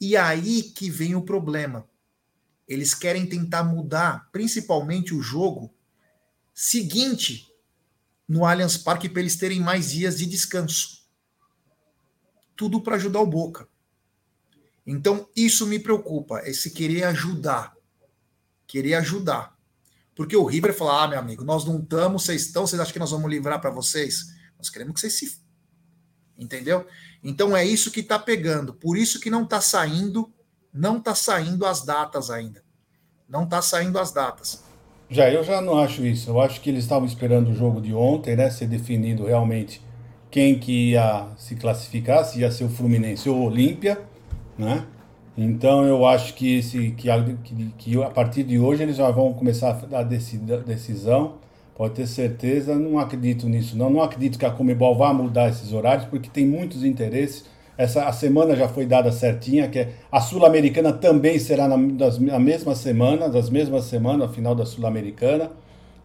[SPEAKER 1] E aí que vem o problema. Eles querem tentar mudar, principalmente o jogo seguinte no Allianz Parque para eles terem mais dias de descanso. Tudo para ajudar o Boca. Então, isso me preocupa, esse querer ajudar. Querer ajudar. Porque o River fala: ah, meu amigo, nós não estamos, vocês estão, vocês acham que nós vamos livrar para vocês? Nós queremos que vocês se. Entendeu? Então é isso que está pegando. Por isso que não está saindo, não está saindo as datas ainda. Não está saindo as datas.
[SPEAKER 2] Já, eu já não acho isso. Eu acho que eles estavam esperando o jogo de ontem, né? Ser definido realmente quem que ia se classificar, se ia ser o Fluminense ou o Olímpia, né? Então eu acho que, esse, que, que, que a partir de hoje eles já vão começar a dar decisão. Pode ter certeza, não acredito nisso. Não, não acredito que a Comebol vá mudar esses horários, porque tem muitos interesses. Essa, a semana já foi dada certinha, que é, a Sul-Americana também será na, das, na mesma semana, das mesmas semanas, a final da Sul-Americana.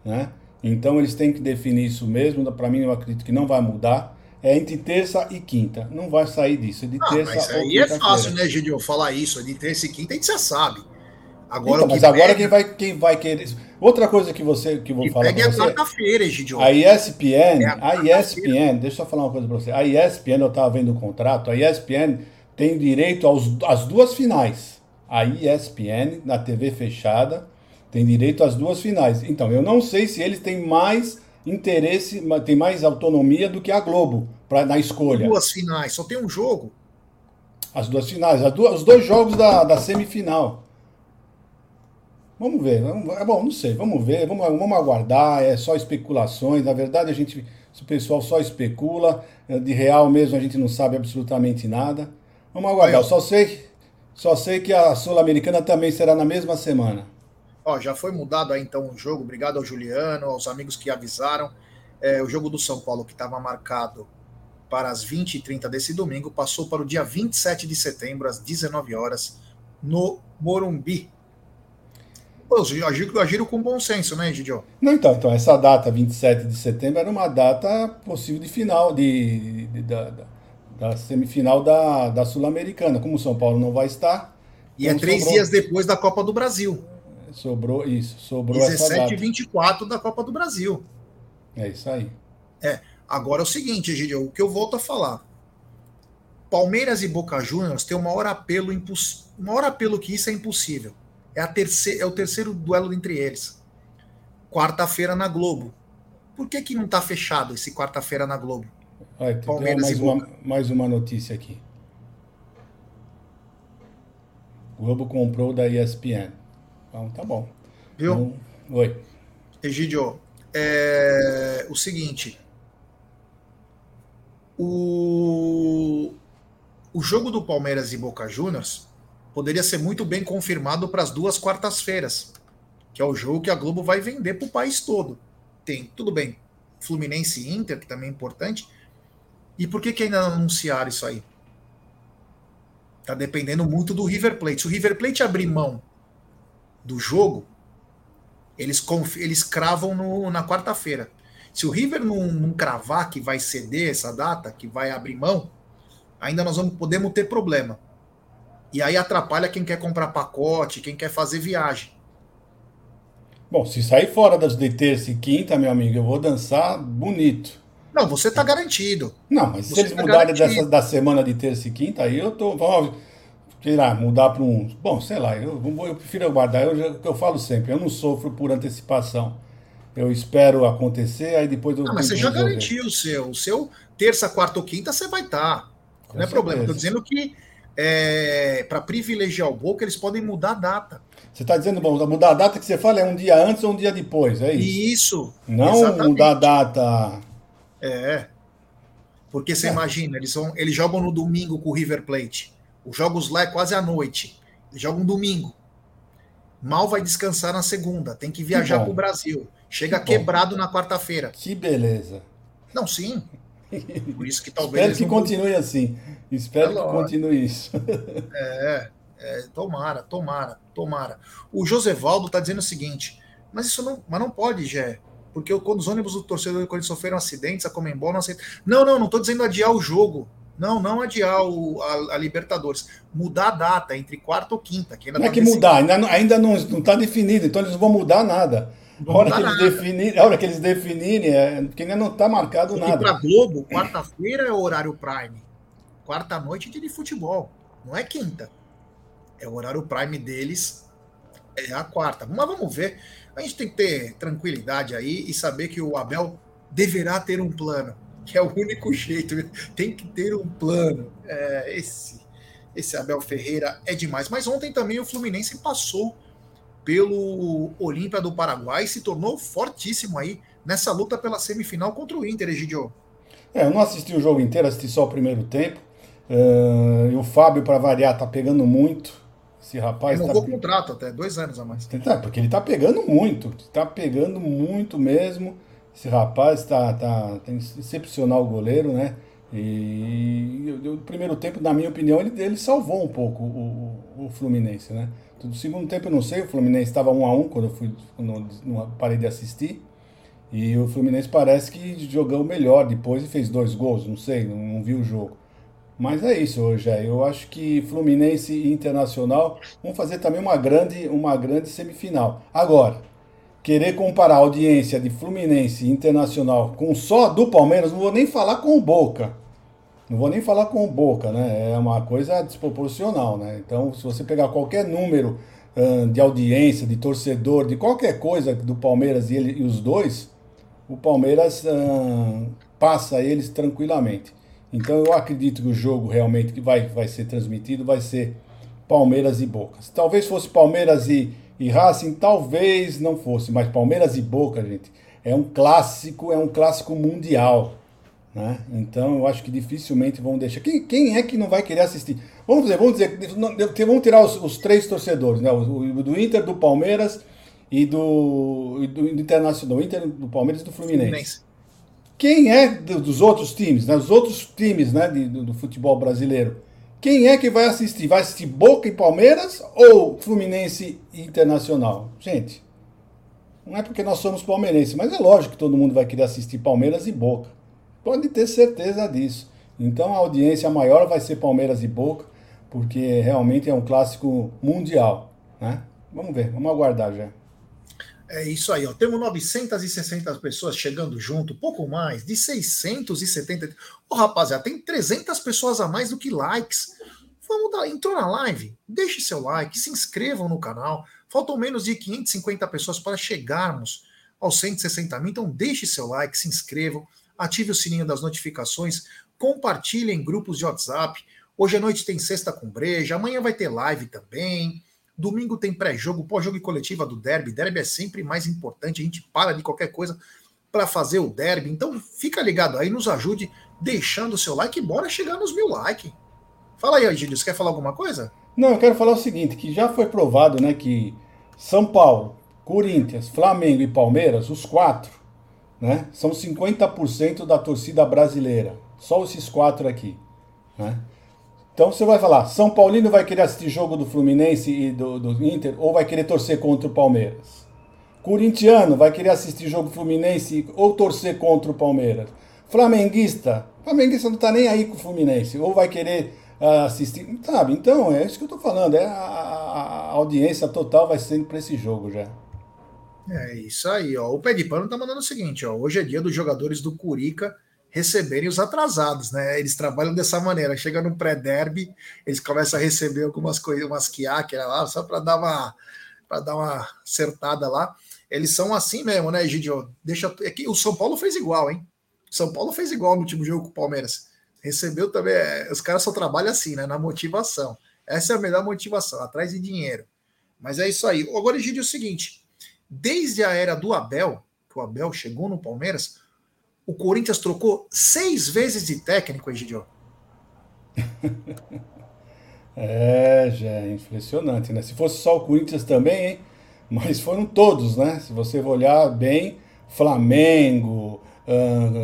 [SPEAKER 2] Né? Então eles têm que definir isso mesmo. Para mim, eu acredito que não vai mudar é entre terça e quinta. Não vai sair disso. É de ah, terça
[SPEAKER 1] mas aí é fácil, né, Gideon, falar isso. É de terça e quinta a gente já sabe. Agora, então,
[SPEAKER 2] mas agora quem, vai, quem vai querer. Outra coisa que você que eu vou
[SPEAKER 1] E
[SPEAKER 2] falar
[SPEAKER 1] pegue a quarta-feira, Egidio.
[SPEAKER 2] A ESPN,
[SPEAKER 1] É a
[SPEAKER 2] a ESPN, deixa eu falar uma coisa pra você. A ESPN, eu estava vendo o contrato, a ESPN tem direito aos, às duas finais. A ESPN, na TV fechada, tem direito às duas finais. Então, eu não sei se eles têm mais interesse, tem mais autonomia do que a Globo pra, na escolha.
[SPEAKER 1] Duas finais, só tem um jogo.
[SPEAKER 2] As duas finais, as duas- os dois jogos da, da semifinal. Vamos ver, vamos, é bom, não sei, vamos ver, vamos, vamos aguardar, é só especulações, na verdade a gente, o pessoal só especula, é, de real mesmo a gente não sabe absolutamente nada. Vamos aguardar,
[SPEAKER 1] Aí, ó.
[SPEAKER 2] só sei, só sei que a Sul-Americana também será na mesma semana.
[SPEAKER 1] Ó, já foi mudado aí então o jogo. Obrigado ao Juliano, aos amigos que avisaram. É, o jogo do São Paulo, que estava marcado para as 20h30 desse domingo, passou para o dia 27 de setembro, às 19 horas, no Morumbi. Pô, agiro com bom senso, né, Gidio?
[SPEAKER 2] Não, então, então, essa data, 27 de setembro, era uma data possível de final, de, de- da, da- da semifinal da, da Sul-Americana. Como o São Paulo não vai estar,
[SPEAKER 1] E é três
[SPEAKER 2] sobrou.
[SPEAKER 1] dias depois da Copa do Brasil.
[SPEAKER 2] sobrou isso, sobrou essa
[SPEAKER 1] 17
[SPEAKER 2] data.
[SPEAKER 1] e 24 da Copa do Brasil.
[SPEAKER 2] É isso aí.
[SPEAKER 1] Agora é o seguinte, Gidio, o que eu volto a falar. Palmeiras e Boca Juniors tem o maior apelo, imposs... o maior apelo que isso é impossível. É, a terce... é o terceiro duelo entre eles. Quarta-feira na Globo. Por que, que não está fechado esse quarta-feira na Globo?
[SPEAKER 2] Olha,
[SPEAKER 1] Palmeiras
[SPEAKER 2] mais,
[SPEAKER 1] e
[SPEAKER 2] uma,
[SPEAKER 1] Boca.
[SPEAKER 2] mais uma notícia aqui. Globo comprou da ESPN. Então, tá bom.
[SPEAKER 1] Viu?
[SPEAKER 2] Então, oi.
[SPEAKER 1] Egidio, é o seguinte. O, o jogo do Palmeiras e Boca Juniors poderia ser muito bem confirmado para as duas quartas-feiras, que é o jogo que a Globo vai vender para o país todo. Tem, tudo bem, Fluminense e Inter, que também é importante. E por que, que ainda não anunciaram isso aí? Tá dependendo muito do River Plate. Se o River Plate abrir mão do jogo, eles, eles cravam no- na quarta-feira. Se o River não, não cravar que vai ceder essa data, que vai abrir mão, ainda nós vamos podemos ter problema. E aí atrapalha quem quer comprar pacote, quem quer fazer viagem.
[SPEAKER 2] Bom, se sair fora das de terça e quinta, meu amigo, eu vou dançar bonito.
[SPEAKER 1] Não, você tá garantido.
[SPEAKER 2] Não, mas se
[SPEAKER 1] Você
[SPEAKER 2] eles
[SPEAKER 1] tá
[SPEAKER 2] mudarem dessa, da semana de terça e quinta, aí eu tô. Vamos, sei lá, mudar para um. Bom, sei lá, eu, eu prefiro aguardar. Eu, que eu falo sempre, eu não sofro por antecipação. Eu espero acontecer, aí depois eu.
[SPEAKER 1] Ah, mas você já
[SPEAKER 2] resolver.
[SPEAKER 1] garantiu o seu. O seu terça, quarta ou quinta você vai estar.
[SPEAKER 2] Com
[SPEAKER 1] Não é problema. Estou
[SPEAKER 2] certeza.
[SPEAKER 1] dizendo que é, para privilegiar o Boca, eles podem mudar a data.
[SPEAKER 2] Você está dizendo, bom, mudar a data que você fala é um dia antes ou um dia depois, é isso?
[SPEAKER 1] Isso.
[SPEAKER 2] Não
[SPEAKER 1] exatamente.
[SPEAKER 2] mudar a data.
[SPEAKER 1] É. Porque você
[SPEAKER 2] É.
[SPEAKER 1] imagina, eles, vão, eles jogam no domingo com o River Plate. Os jogos lá é quase à noite. Eles jogam domingo. Mal vai descansar na segunda. Tem que viajar para o Brasil. Chega
[SPEAKER 2] Que bom.
[SPEAKER 1] quebrado na quarta-feira.
[SPEAKER 2] Que beleza.
[SPEAKER 1] Não, sim. Por isso que talvez.
[SPEAKER 2] Espero que
[SPEAKER 1] não-
[SPEAKER 2] continue assim. Espero
[SPEAKER 1] É
[SPEAKER 2] que continue isso.
[SPEAKER 1] É, é, tomara, tomara, tomara. O Josevaldo está dizendo o seguinte, mas isso não, mas não pode, Gé, porque quando os ônibus do torcedor quando eles sofreram acidentes, a Comembol não aceita. Não, não, não estou dizendo adiar o jogo. Não, não adiar o, a, a Libertadores. Mudar a data entre quarta ou quinta. Que ainda
[SPEAKER 2] Não é
[SPEAKER 1] tá
[SPEAKER 2] que
[SPEAKER 1] decidido.
[SPEAKER 2] mudar, ainda, não- ainda não está definido, então eles não vão mudar nada.
[SPEAKER 1] Não
[SPEAKER 2] A hora, que eles definirem, a hora que eles definirem, é, porque ainda não está marcado
[SPEAKER 1] Porque para
[SPEAKER 2] nada.
[SPEAKER 1] Globo, quarta-feira é o horário prime. Quarta-noite é dia de futebol. Não é quinta. É o horário prime deles. É a quarta. Mas vamos ver. A gente tem que ter tranquilidade aí e saber que o Abel deverá ter um plano. Que é o único jeito. Tem que ter um plano. É, esse, esse Abel Ferreira é demais. Mas ontem também o Fluminense passou pelo Olímpia do Paraguai se tornou fortíssimo aí nessa luta pela semifinal contra o Inter, Egidio.
[SPEAKER 2] É, eu não assisti o jogo inteiro, assisti só o primeiro tempo. É, e o Fábio, para variar, tá pegando muito. Esse rapaz tá,
[SPEAKER 1] Renovou o contrato até, dois anos a mais.
[SPEAKER 2] tá- porque ele tá pegando muito. Tá pegando muito mesmo. Esse rapaz tá, tá, tá excepcional o goleiro, né? E, e o primeiro tempo, na minha opinião, ele, ele salvou um pouco o, o, o Fluminense, né? Do segundo tempo eu não sei, o Fluminense estava 1 a 1 quando eu fui, quando parei de assistir. E o Fluminense parece que jogou melhor depois e fez dois gols, não sei, não, não vi o jogo. Mas é isso é. eu acho que Fluminense e Internacional vão fazer também uma grande, uma grande semifinal. Agora, querer comparar a audiência de Fluminense Internacional com só do Palmeiras, não vou nem falar com o Boca. Não vou nem falar com o Boca, né? É uma coisa desproporcional, né? Então, se você pegar qualquer número uh, de audiência, de torcedor, de qualquer coisa do Palmeiras e, ele, e os dois, o Palmeiras uh, passa eles tranquilamente. Então, eu acredito que o jogo realmente que vai, vai ser transmitido vai ser Palmeiras e Boca. Se talvez fosse Palmeiras e, e Racing, talvez não fosse, mas Palmeiras e Boca, gente, é um clássico, é um clássico mundial. Né? Então eu acho que dificilmente vão deixar. Quem, quem é que não vai querer assistir? Vamos dizer, vamos dizer, vamos tirar os, os três torcedores, né? O, do Inter, do Palmeiras e do, e do, do Internacional, do Inter, do Palmeiras e do Fluminense. Fluminense. Quem é do, dos outros times, né? Os outros times, né? De, do, do futebol brasileiro. Quem é que vai assistir? Vai assistir Boca e Palmeiras ou Fluminense e Internacional? Gente, não é porque nós somos palmeirenses, mas é lógico que todo mundo vai querer assistir Palmeiras e Boca. Pode ter certeza disso. Então a audiência maior vai ser Palmeiras e Boca, porque realmente é um clássico mundial. Né? Vamos ver, vamos aguardar já.
[SPEAKER 1] É isso aí, ó. Temos 960 pessoas chegando junto, pouco mais, de 670. Ô, rapaziada, tem 300 pessoas a mais do que likes. Vamos dar, entrou na live, deixe seu like, se inscrevam no canal. Faltam menos de 550 pessoas para chegarmos aos 160 mil, então deixe seu like, se inscrevam ative o sininho das notificações, compartilhe em grupos de WhatsApp. Hoje à noite tem sexta com breja, amanhã vai ter live também. Domingo tem pré-jogo, pós-jogo e coletiva do derby. Derby é sempre mais importante, a gente para de qualquer coisa para fazer o derby. Então fica ligado aí, nos ajude deixando o seu like e bora chegar nos mil likes. Fala aí, Gílio, você quer falar alguma coisa?
[SPEAKER 2] Não, eu quero falar o seguinte, que já foi provado, né, que São Paulo, Corinthians, Flamengo e Palmeiras, os quatro, né? São 50% da torcida brasileira. Só esses quatro aqui. Né? Então você vai falar, São Paulino vai querer assistir jogo do Fluminense e do, do Inter ou vai querer torcer contra o Palmeiras? Corintiano vai querer assistir jogo Fluminense ou torcer contra o Palmeiras? Flamenguista, Flamenguista não tá nem aí com o Fluminense, ou vai querer uh, assistir, sabe? Então, é isso que eu tô falando, é a, a, audiência total vai ser para esse jogo já.
[SPEAKER 1] É isso aí, ó. O Pé de Pano tá mandando o seguinte, ó. Hoje é dia dos jogadores do Curica receberem os atrasados, né? Eles trabalham dessa maneira. Chega no pré-derby, eles começam a receber algumas coisas, umas quiáqueras lá, só para dar uma para dar uma acertada lá. Eles são assim mesmo, né, Gidio? Deixa é que o São Paulo fez igual, hein? O São Paulo fez igual no último jogo com o Palmeiras. Recebeu também, é, os caras só trabalham assim, né, na motivação. Essa é a melhor motivação, atrás de dinheiro. Mas é isso aí. Agora, Gidio, é o seguinte, Desde a era do Abel, que o Abel chegou no Palmeiras, o Corinthians trocou seis vezes de técnico, Egidio.
[SPEAKER 2] é, já é impressionante, né? Se fosse só o Corinthians também, hein? Mas foram todos, né? Se você olhar bem, Flamengo,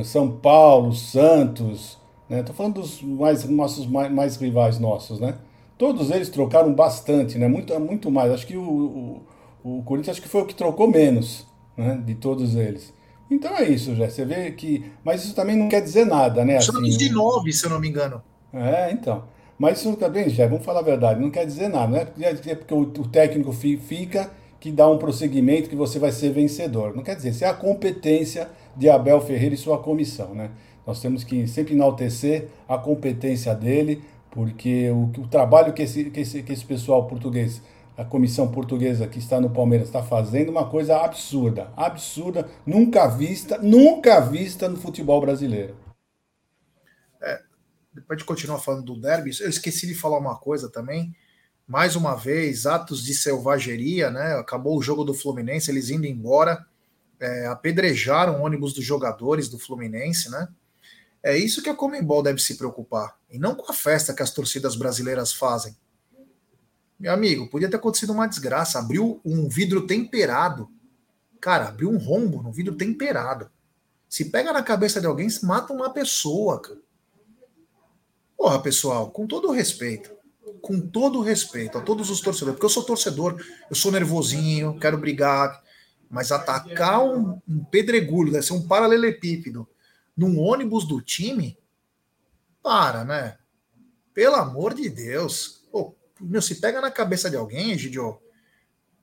[SPEAKER 2] São Paulo, Santos, né? Tô falando dos mais, nossos mais, mais rivais nossos, né? Todos eles trocaram bastante, né? Muito, muito mais. Acho que o o Corinthians acho que foi o que trocou menos, né, de todos eles. Então é isso, já. Você vê que. Mas isso também não quer dizer nada, né?
[SPEAKER 1] Somos assim, de nove, se eu não me engano.
[SPEAKER 2] É, então. Mas isso também, já, vamos falar a verdade, não quer dizer nada, não é porque o, o técnico fica que dá um prosseguimento que você vai ser vencedor. Não quer dizer, isso é a competência de Abel Ferreira e sua comissão, né? Nós temos que sempre enaltecer a competência dele, porque o, o trabalho que esse, que, esse, que esse pessoal português a comissão portuguesa que está no Palmeiras está fazendo uma coisa absurda, absurda, nunca vista, nunca vista no futebol brasileiro.
[SPEAKER 1] É, depois de continuar falando do derby, eu esqueci de falar uma coisa também. Mais uma vez, atos de selvageria, né? Acabou o jogo do Fluminense, eles indo embora, é, apedrejaram o ônibus dos jogadores do Fluminense, né? É isso que a Comembol deve se preocupar, e não com a festa que as torcidas brasileiras fazem meu amigo, podia ter acontecido uma desgraça. Abriu um vidro temperado. Cara, abriu um rombo no vidro temperado. Se pega na cabeça de alguém, mata uma pessoa, cara. Porra, pessoal, com todo o respeito, com todo o respeito a todos os torcedores, porque eu sou torcedor, eu sou nervosinho, quero brigar, mas atacar um, um pedregulho, deve ser um paralelepípedo, num ônibus do time, para, né? Pelo amor de Deus meu, se pega na cabeça de alguém, Gidio,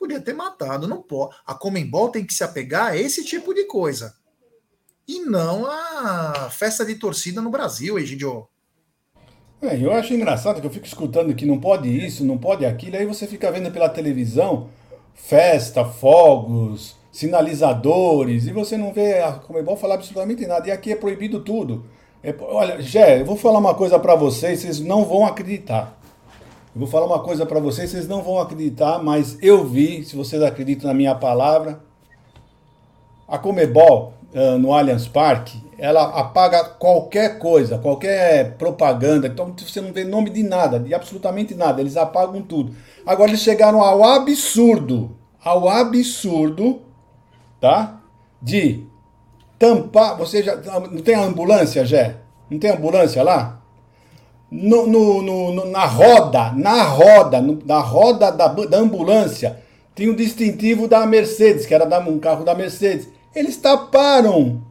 [SPEAKER 1] Podia ter matado, não pode. A Comembol tem que se apegar a esse tipo de coisa. E não a festa de torcida no Brasil, Egidio.
[SPEAKER 2] É, eu acho engraçado que eu fico escutando que não pode isso, não pode aquilo, aí você fica vendo pela televisão festa, fogos, sinalizadores, e você não vê a Comebol falar absolutamente nada. E aqui é proibido tudo. É, olha, Gé, eu vou falar uma coisa para vocês, vocês não vão acreditar. Eu vou falar uma coisa para vocês, vocês não vão acreditar, mas eu vi, se vocês acreditam na minha palavra, a Comebol uh, no Allianz Parque, ela apaga qualquer coisa, qualquer propaganda, então você não vê nome de nada, de absolutamente nada, eles apagam tudo. Agora eles chegaram ao absurdo, ao absurdo, tá? De tampar, você já não tem ambulância, Jé? Não tem ambulância lá? No, no, no, na roda, na roda, na roda da, da ambulância, tem o distintivo da Mercedes, que era da, um carro da Mercedes. Eles taparam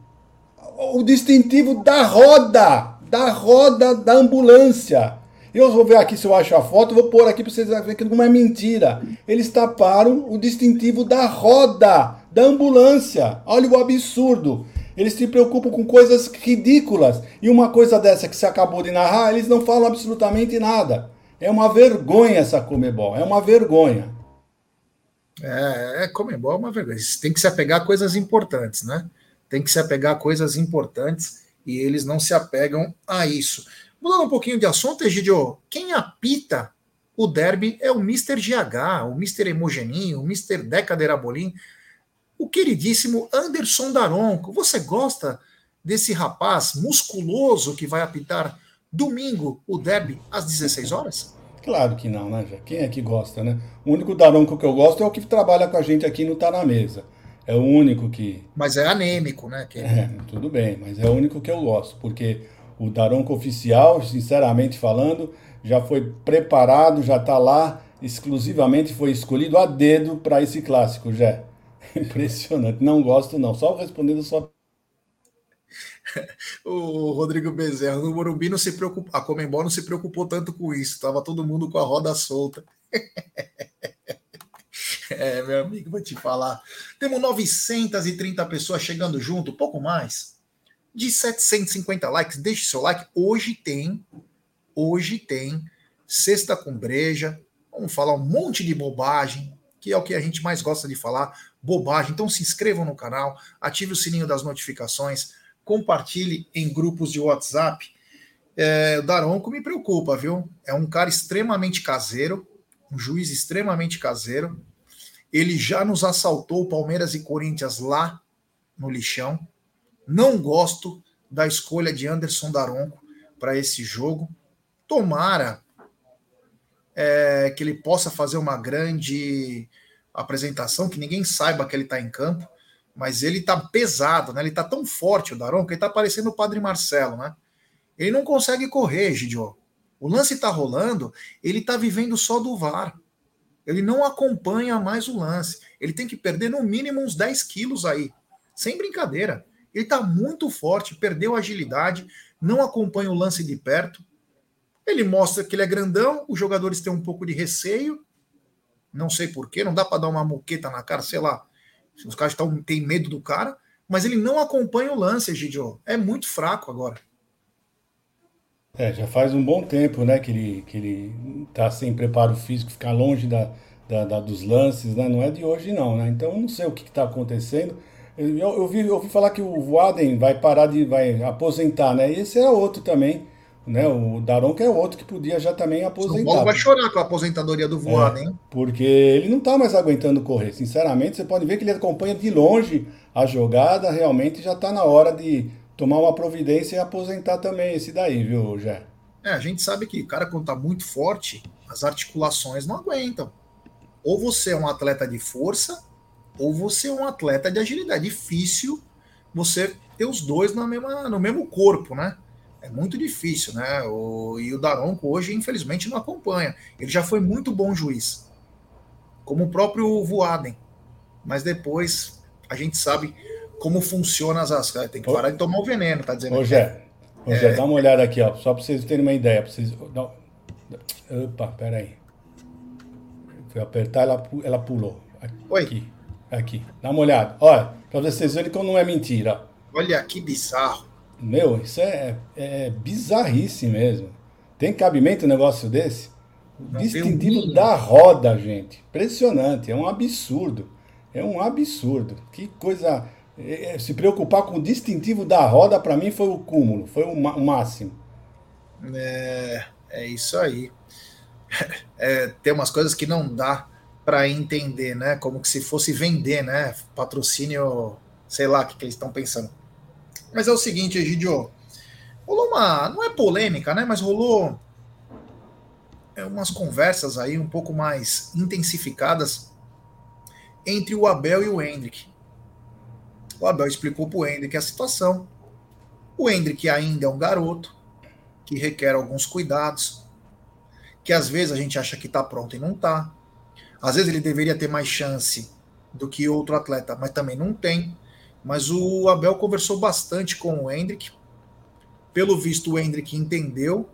[SPEAKER 2] o distintivo da roda, da roda da ambulância. Eu vou ver aqui se eu acho a foto, vou pôr aqui para vocês verem que não é mentira. Eles taparam o distintivo da roda da ambulância. Olha o absurdo. Eles se preocupam com coisas ridículas. E uma coisa dessa que você acabou de narrar, eles não falam absolutamente nada. É uma vergonha essa Comebol. É uma vergonha.
[SPEAKER 1] É, é Comebol é uma vergonha. Tem que se apegar a coisas importantes, né? Tem que se apegar a coisas importantes e eles não se apegam a isso. Mudando um pouquinho de assunto, Egidio, quem apita o derby é o Mr. GH, o Mr. Hemogeninho, o Mr. Deca Derabolim, o queridíssimo Anderson Daronco. Você gosta desse rapaz musculoso que vai apitar domingo o derby às 16 horas?
[SPEAKER 2] Claro que não, né, Quem é que gosta, né? O único Daronco que eu gosto é o que trabalha com a gente aqui no Tá Na Mesa. É o único que.
[SPEAKER 1] Mas é anêmico, né? Que...
[SPEAKER 2] É, tudo bem, mas é o único que eu gosto, porque o Daronco oficial, sinceramente falando, já foi preparado, já está lá, exclusivamente foi escolhido a dedo para esse clássico, já. Impressionante. Não gosto, não. Só respondendo só.
[SPEAKER 1] o Rodrigo Bezerra, no Morumbi não se preocupou, a Comembol não se preocupou tanto com isso, estava todo mundo com a roda solta. é, meu amigo, vou te falar. Temos 930 pessoas chegando junto, pouco mais de 750 likes, deixe seu like. Hoje tem, hoje tem Sexta com Breja. Vamos falar um monte de bobagem, que é o que a gente mais gosta de falar, bobagem. Então se inscrevam no canal, ative o sininho das notificações, compartilhe em grupos de WhatsApp. É, o Daronco me preocupa, viu? É um cara extremamente caseiro, um juiz extremamente caseiro. Ele já nos assaltou Palmeiras e Corinthians lá no lixão. Não gosto da escolha de Anderson Daronco para esse jogo. Tomara é, que ele possa fazer uma grande apresentação, que ninguém saiba que ele está em campo, mas ele está pesado, né? Ele está tão forte, o Daronco, ele está parecendo o Padre Marcelo, né? Ele não consegue correr, Gidio. O lance está rolando, ele está vivendo só do VAR. Ele não acompanha mais o lance. Ele tem que perder no mínimo uns 10 quilos aí. Sem brincadeira. Ele está muito forte, perdeu agilidade, não acompanha o lance de perto. Ele mostra que ele é grandão, os jogadores têm um pouco de receio. Não sei porquê, não dá para dar uma moqueta na cara, sei lá. Os caras têm medo do cara, mas ele não acompanha o lance, Egidio. É muito fraco agora.
[SPEAKER 2] É, já faz um bom tempo, né, que ele, que ele tá sem preparo físico, ficar longe da, da, da dos lances, né? Não é de hoje, não, né? Então, não sei o que está acontecendo. Eu, eu, ouvi, eu ouvi falar que o Voaden vai parar de. vai aposentar, né? Esse é outro também. Né? O Daron que é outro que podia já também aposentar. O Paulo
[SPEAKER 1] vai chorar com a aposentadoria do Voaden,
[SPEAKER 2] é, Porque ele não está mais aguentando correr. Sinceramente, você pode ver que ele acompanha de longe a jogada, realmente já está na hora de tomar uma providência e aposentar também esse daí, viu, Jé?
[SPEAKER 1] É, a gente sabe que o cara, quando está muito forte, as articulações não aguentam. Ou você é um atleta de força, ou você é um atleta de agilidade. Difícil você ter os dois na mesma, no mesmo corpo, né? É muito difícil, né? O, e o Daronco hoje, infelizmente, não acompanha. Ele já foi muito bom juiz, como o próprio Voaden. Mas depois a gente sabe como funciona as asas. Tem que parar de tomar o veneno, tá dizendo?
[SPEAKER 2] Jé, é... dá uma olhada aqui, ó, só para vocês terem uma ideia. Pra vocês... Opa, peraí. Fui apertar, ela, ela pulou. Aqui, Oi. Aqui, dá uma olhada. Olha, para vocês verem como não é mentira.
[SPEAKER 1] Olha que bizarro.
[SPEAKER 2] Meu, isso é, é bizarrice mesmo. Tem cabimento um negócio desse? Não Distintivo da roda, gente. Impressionante, é um absurdo. É um absurdo. Que coisa. É, é, se preocupar com o distintivo da roda, para mim, foi o cúmulo, foi o, máximo.
[SPEAKER 1] É, é isso aí. É, tem umas coisas que não dá para entender, né? Como que se fosse vender, né? Patrocínio, sei lá o que, que eles estão pensando. Mas é o seguinte, Egidio, rolou uma, não é polêmica, né? Mas rolou é, umas conversas aí um pouco mais intensificadas entre o Abel e o Hendrick. O Abel explicou para o Hendrick a situação. O Hendrick ainda é um garoto que requer alguns cuidados, que às vezes a gente acha que está pronto e não está às vezes ele deveria ter mais chance do que outro atleta, mas também não tem. Mas o Abel conversou bastante com o Hendrick. Pelo visto, o Hendrick entendeu.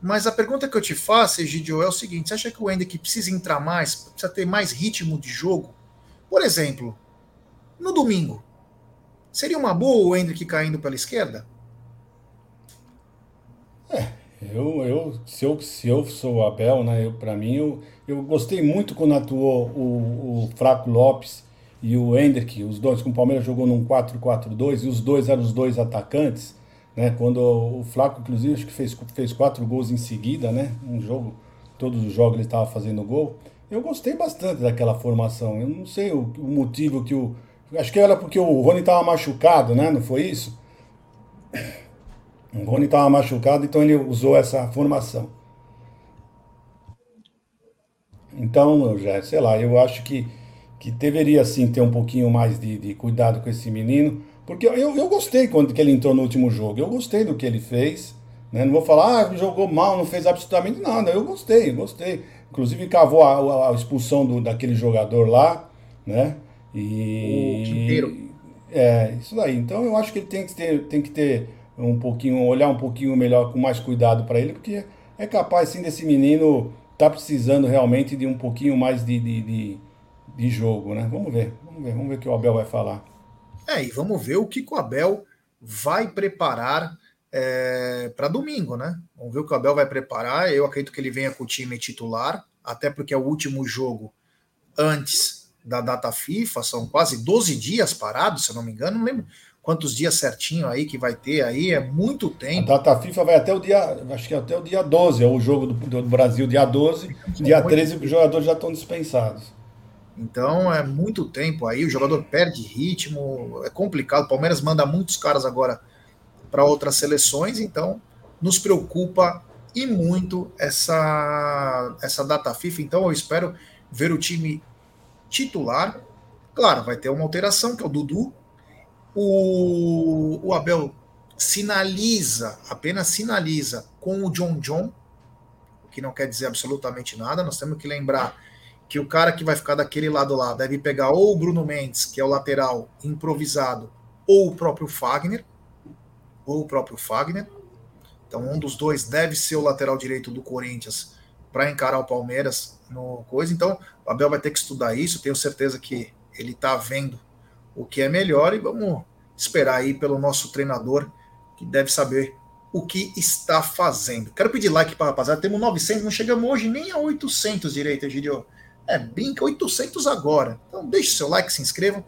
[SPEAKER 1] Mas a pergunta que eu te faço, Egidio, é o seguinte: você acha que o Hendrick precisa entrar mais, precisa ter mais ritmo de jogo? Por exemplo, no domingo, seria uma boa o Hendrick caindo pela esquerda?
[SPEAKER 2] É, eu, eu, se, eu, se eu sou o Abel, né, para mim, eu, eu gostei muito quando atuou o, o Fraco Lopes e o Hendrick, os dois, com o Palmeiras jogou num 4-4-2 e os dois eram os dois atacantes, né? Quando o Flaco, inclusive, acho que fez, fez quatro gols em seguida, né? Um jogo, todos os jogos ele estava fazendo gol. Eu gostei bastante daquela formação. Eu não sei o, o motivo que o. Acho que era porque o Rony estava machucado, né? Não foi isso? O Rony estava machucado, então ele usou essa formação. Então, já, sei lá, eu acho que, que deveria sim ter um pouquinho mais de, de cuidado com esse menino, porque eu, eu gostei quando que ele entrou no último jogo, eu gostei do que ele fez, né? Não vou falar, ah, jogou mal, não fez absolutamente nada, eu gostei, gostei. Inclusive cavou a, a expulsão do, daquele jogador lá, né? E. O Quinteiro. É, isso daí. Então eu acho que ele tem que ter, tem que ter um pouquinho, olhar um pouquinho melhor, com mais cuidado para ele, porque é capaz sim desse menino tá precisando realmente de um pouquinho mais de, de, de, de, jogo, né? Vamos ver, vamos ver, vamos ver o que o Abel vai falar.
[SPEAKER 1] É, e vamos ver o que o Abel vai preparar é, para domingo, né? Vamos ver o que o Abel vai preparar. Eu acredito que ele venha com o time titular, até porque é o último jogo antes da data FIFA, são quase 12 dias parados, se eu não me engano, não lembro quantos dias certinho aí que vai ter aí, é muito tempo.
[SPEAKER 2] A data FIFA vai até o dia, acho que até o dia 12, é o jogo do, do Brasil dia 12, então, dia 13 os jogadores já estão dispensados.
[SPEAKER 1] Então é muito tempo aí, o jogador perde ritmo, é complicado. O Palmeiras manda muitos caras agora para outras seleções, então nos preocupa e muito essa essa data FIFA. Então eu espero ver o time titular. Claro, vai ter uma alteração que é o Dudu, o, o Abel sinaliza, apenas sinaliza com o John John, o que não quer dizer absolutamente nada. Nós temos que lembrar que o cara que vai ficar daquele lado lá deve pegar ou o Bruno Mendes, que é o lateral improvisado, ou o próprio Fagner, ou o próprio Fagner. Então um dos dois deve ser o lateral direito do Corinthians para encarar o Palmeiras no coisa. Então o Abel vai ter que estudar isso. Tenho certeza que ele está vendo o que é melhor e vamos esperar aí pelo nosso treinador que deve saber o que está fazendo. Quero pedir like para rapaziada, temos 900, não chegamos hoje nem a 800 direito, Egidio. É, brinca, 800 agora. Então deixe seu like, se inscrevam.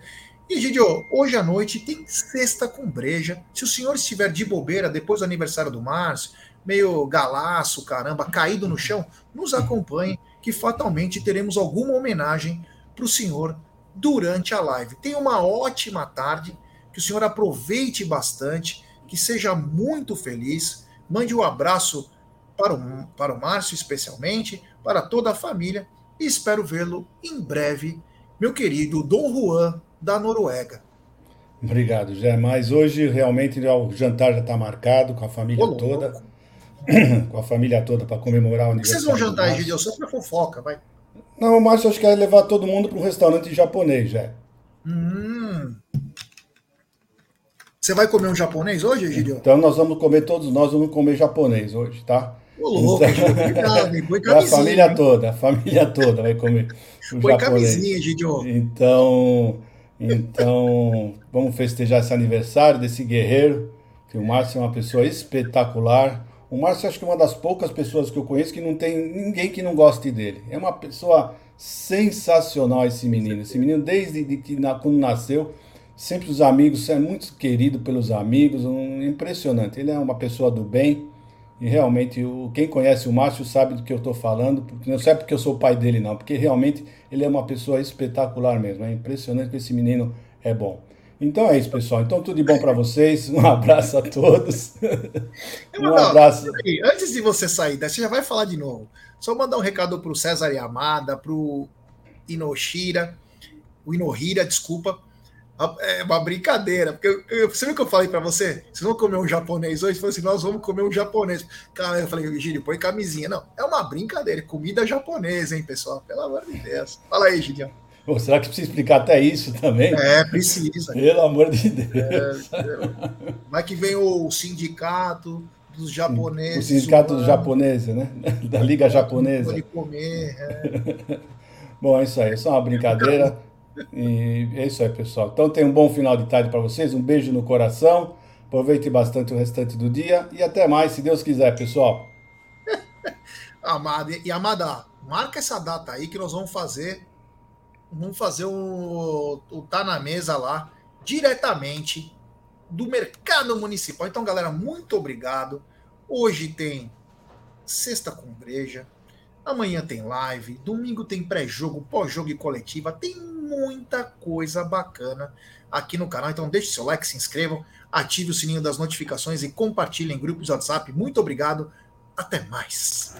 [SPEAKER 1] E, Egidio, hoje à noite tem sexta com breja. Se o senhor estiver de bobeira depois do aniversário do Márcio, meio galaço, caramba, caído no chão, nos acompanhe que fatalmente teremos alguma homenagem para o senhor durante a live. Tenha uma ótima tarde, que o senhor aproveite bastante, que seja muito feliz. Mande um abraço para o, para o Márcio, especialmente, para toda a família, e espero vê-lo em breve, meu querido Dom Juan da Noruega.
[SPEAKER 2] Obrigado, Jé. Mas hoje realmente o jantar já está marcado com a família Ô, toda. com a família toda para comemorar o aniversário.
[SPEAKER 1] Vocês vão jantar, Egidio? Só para fofoca, vai.
[SPEAKER 2] Não, o Márcio acho que quer levar todo mundo para um restaurante japonês, já.
[SPEAKER 1] Hum. Você vai comer um japonês hoje, Egidio?
[SPEAKER 2] Então nós vamos comer todos nós vamos comer japonês hoje, tá? Ô, louco, então, a família toda, a família toda vai comer Põe camisinha, Gidio. Então, então, vamos festejar esse aniversário desse guerreiro, que o Márcio é uma pessoa espetacular. O Márcio acho que é uma das poucas pessoas que eu conheço que não tem ninguém que não goste dele. É uma pessoa sensacional esse menino. Esse menino, desde que quando nasceu, sempre os amigos, é muito querido pelos amigos, um, impressionante. Ele é uma pessoa do bem e realmente o, quem conhece o Márcio sabe do que eu estou falando, porque não é porque eu sou o pai dele não, porque realmente ele é uma pessoa espetacular mesmo. É impressionante que esse menino é bom. Então é isso, pessoal. Então tudo de bom para vocês. Um abraço a todos.
[SPEAKER 1] um abraço. Antes de você sair, você já vai falar de novo. Só mandar um recado para o César Yamada, para o Inoshira, o Inohira, desculpa. É uma brincadeira, porque eu, você viu que eu falei para você? Vocês vão comer um japonês hoje? Você falou assim: nós vamos comer um japonês. Cara, eu falei, Gílio, põe camisinha. Não, é uma brincadeira, é comida japonesa, hein, pessoal? Pelo amor de Deus. Fala aí.
[SPEAKER 2] Pô, será que precisa explicar até isso também?
[SPEAKER 1] É, precisa.
[SPEAKER 2] Pelo amor de Deus.
[SPEAKER 1] É, Mas que vem o sindicato dos japoneses. O
[SPEAKER 2] sindicato dos japoneses, né? Da Liga Japonesa.
[SPEAKER 1] De comer. É.
[SPEAKER 2] Bom, é isso aí. É só uma brincadeira. E é isso aí, pessoal. Então, tenha um bom final de tarde para vocês. Um beijo no coração. Aproveite bastante o restante do dia. E até mais, se Deus quiser, pessoal.
[SPEAKER 1] Amada, e Amada, marca essa data aí que nós vamos fazer. Vamos fazer o, o Tá na Mesa lá, diretamente do Mercado Municipal. Então, galera, muito obrigado. Hoje tem Sexta com Breja. Amanhã tem live, domingo tem pré-jogo, pós-jogo e coletiva, tem muita coisa bacana aqui no canal. Então deixe seu like, se inscrevam, ative o sininho das notificações e compartilhe em grupos de WhatsApp. Muito obrigado, até mais.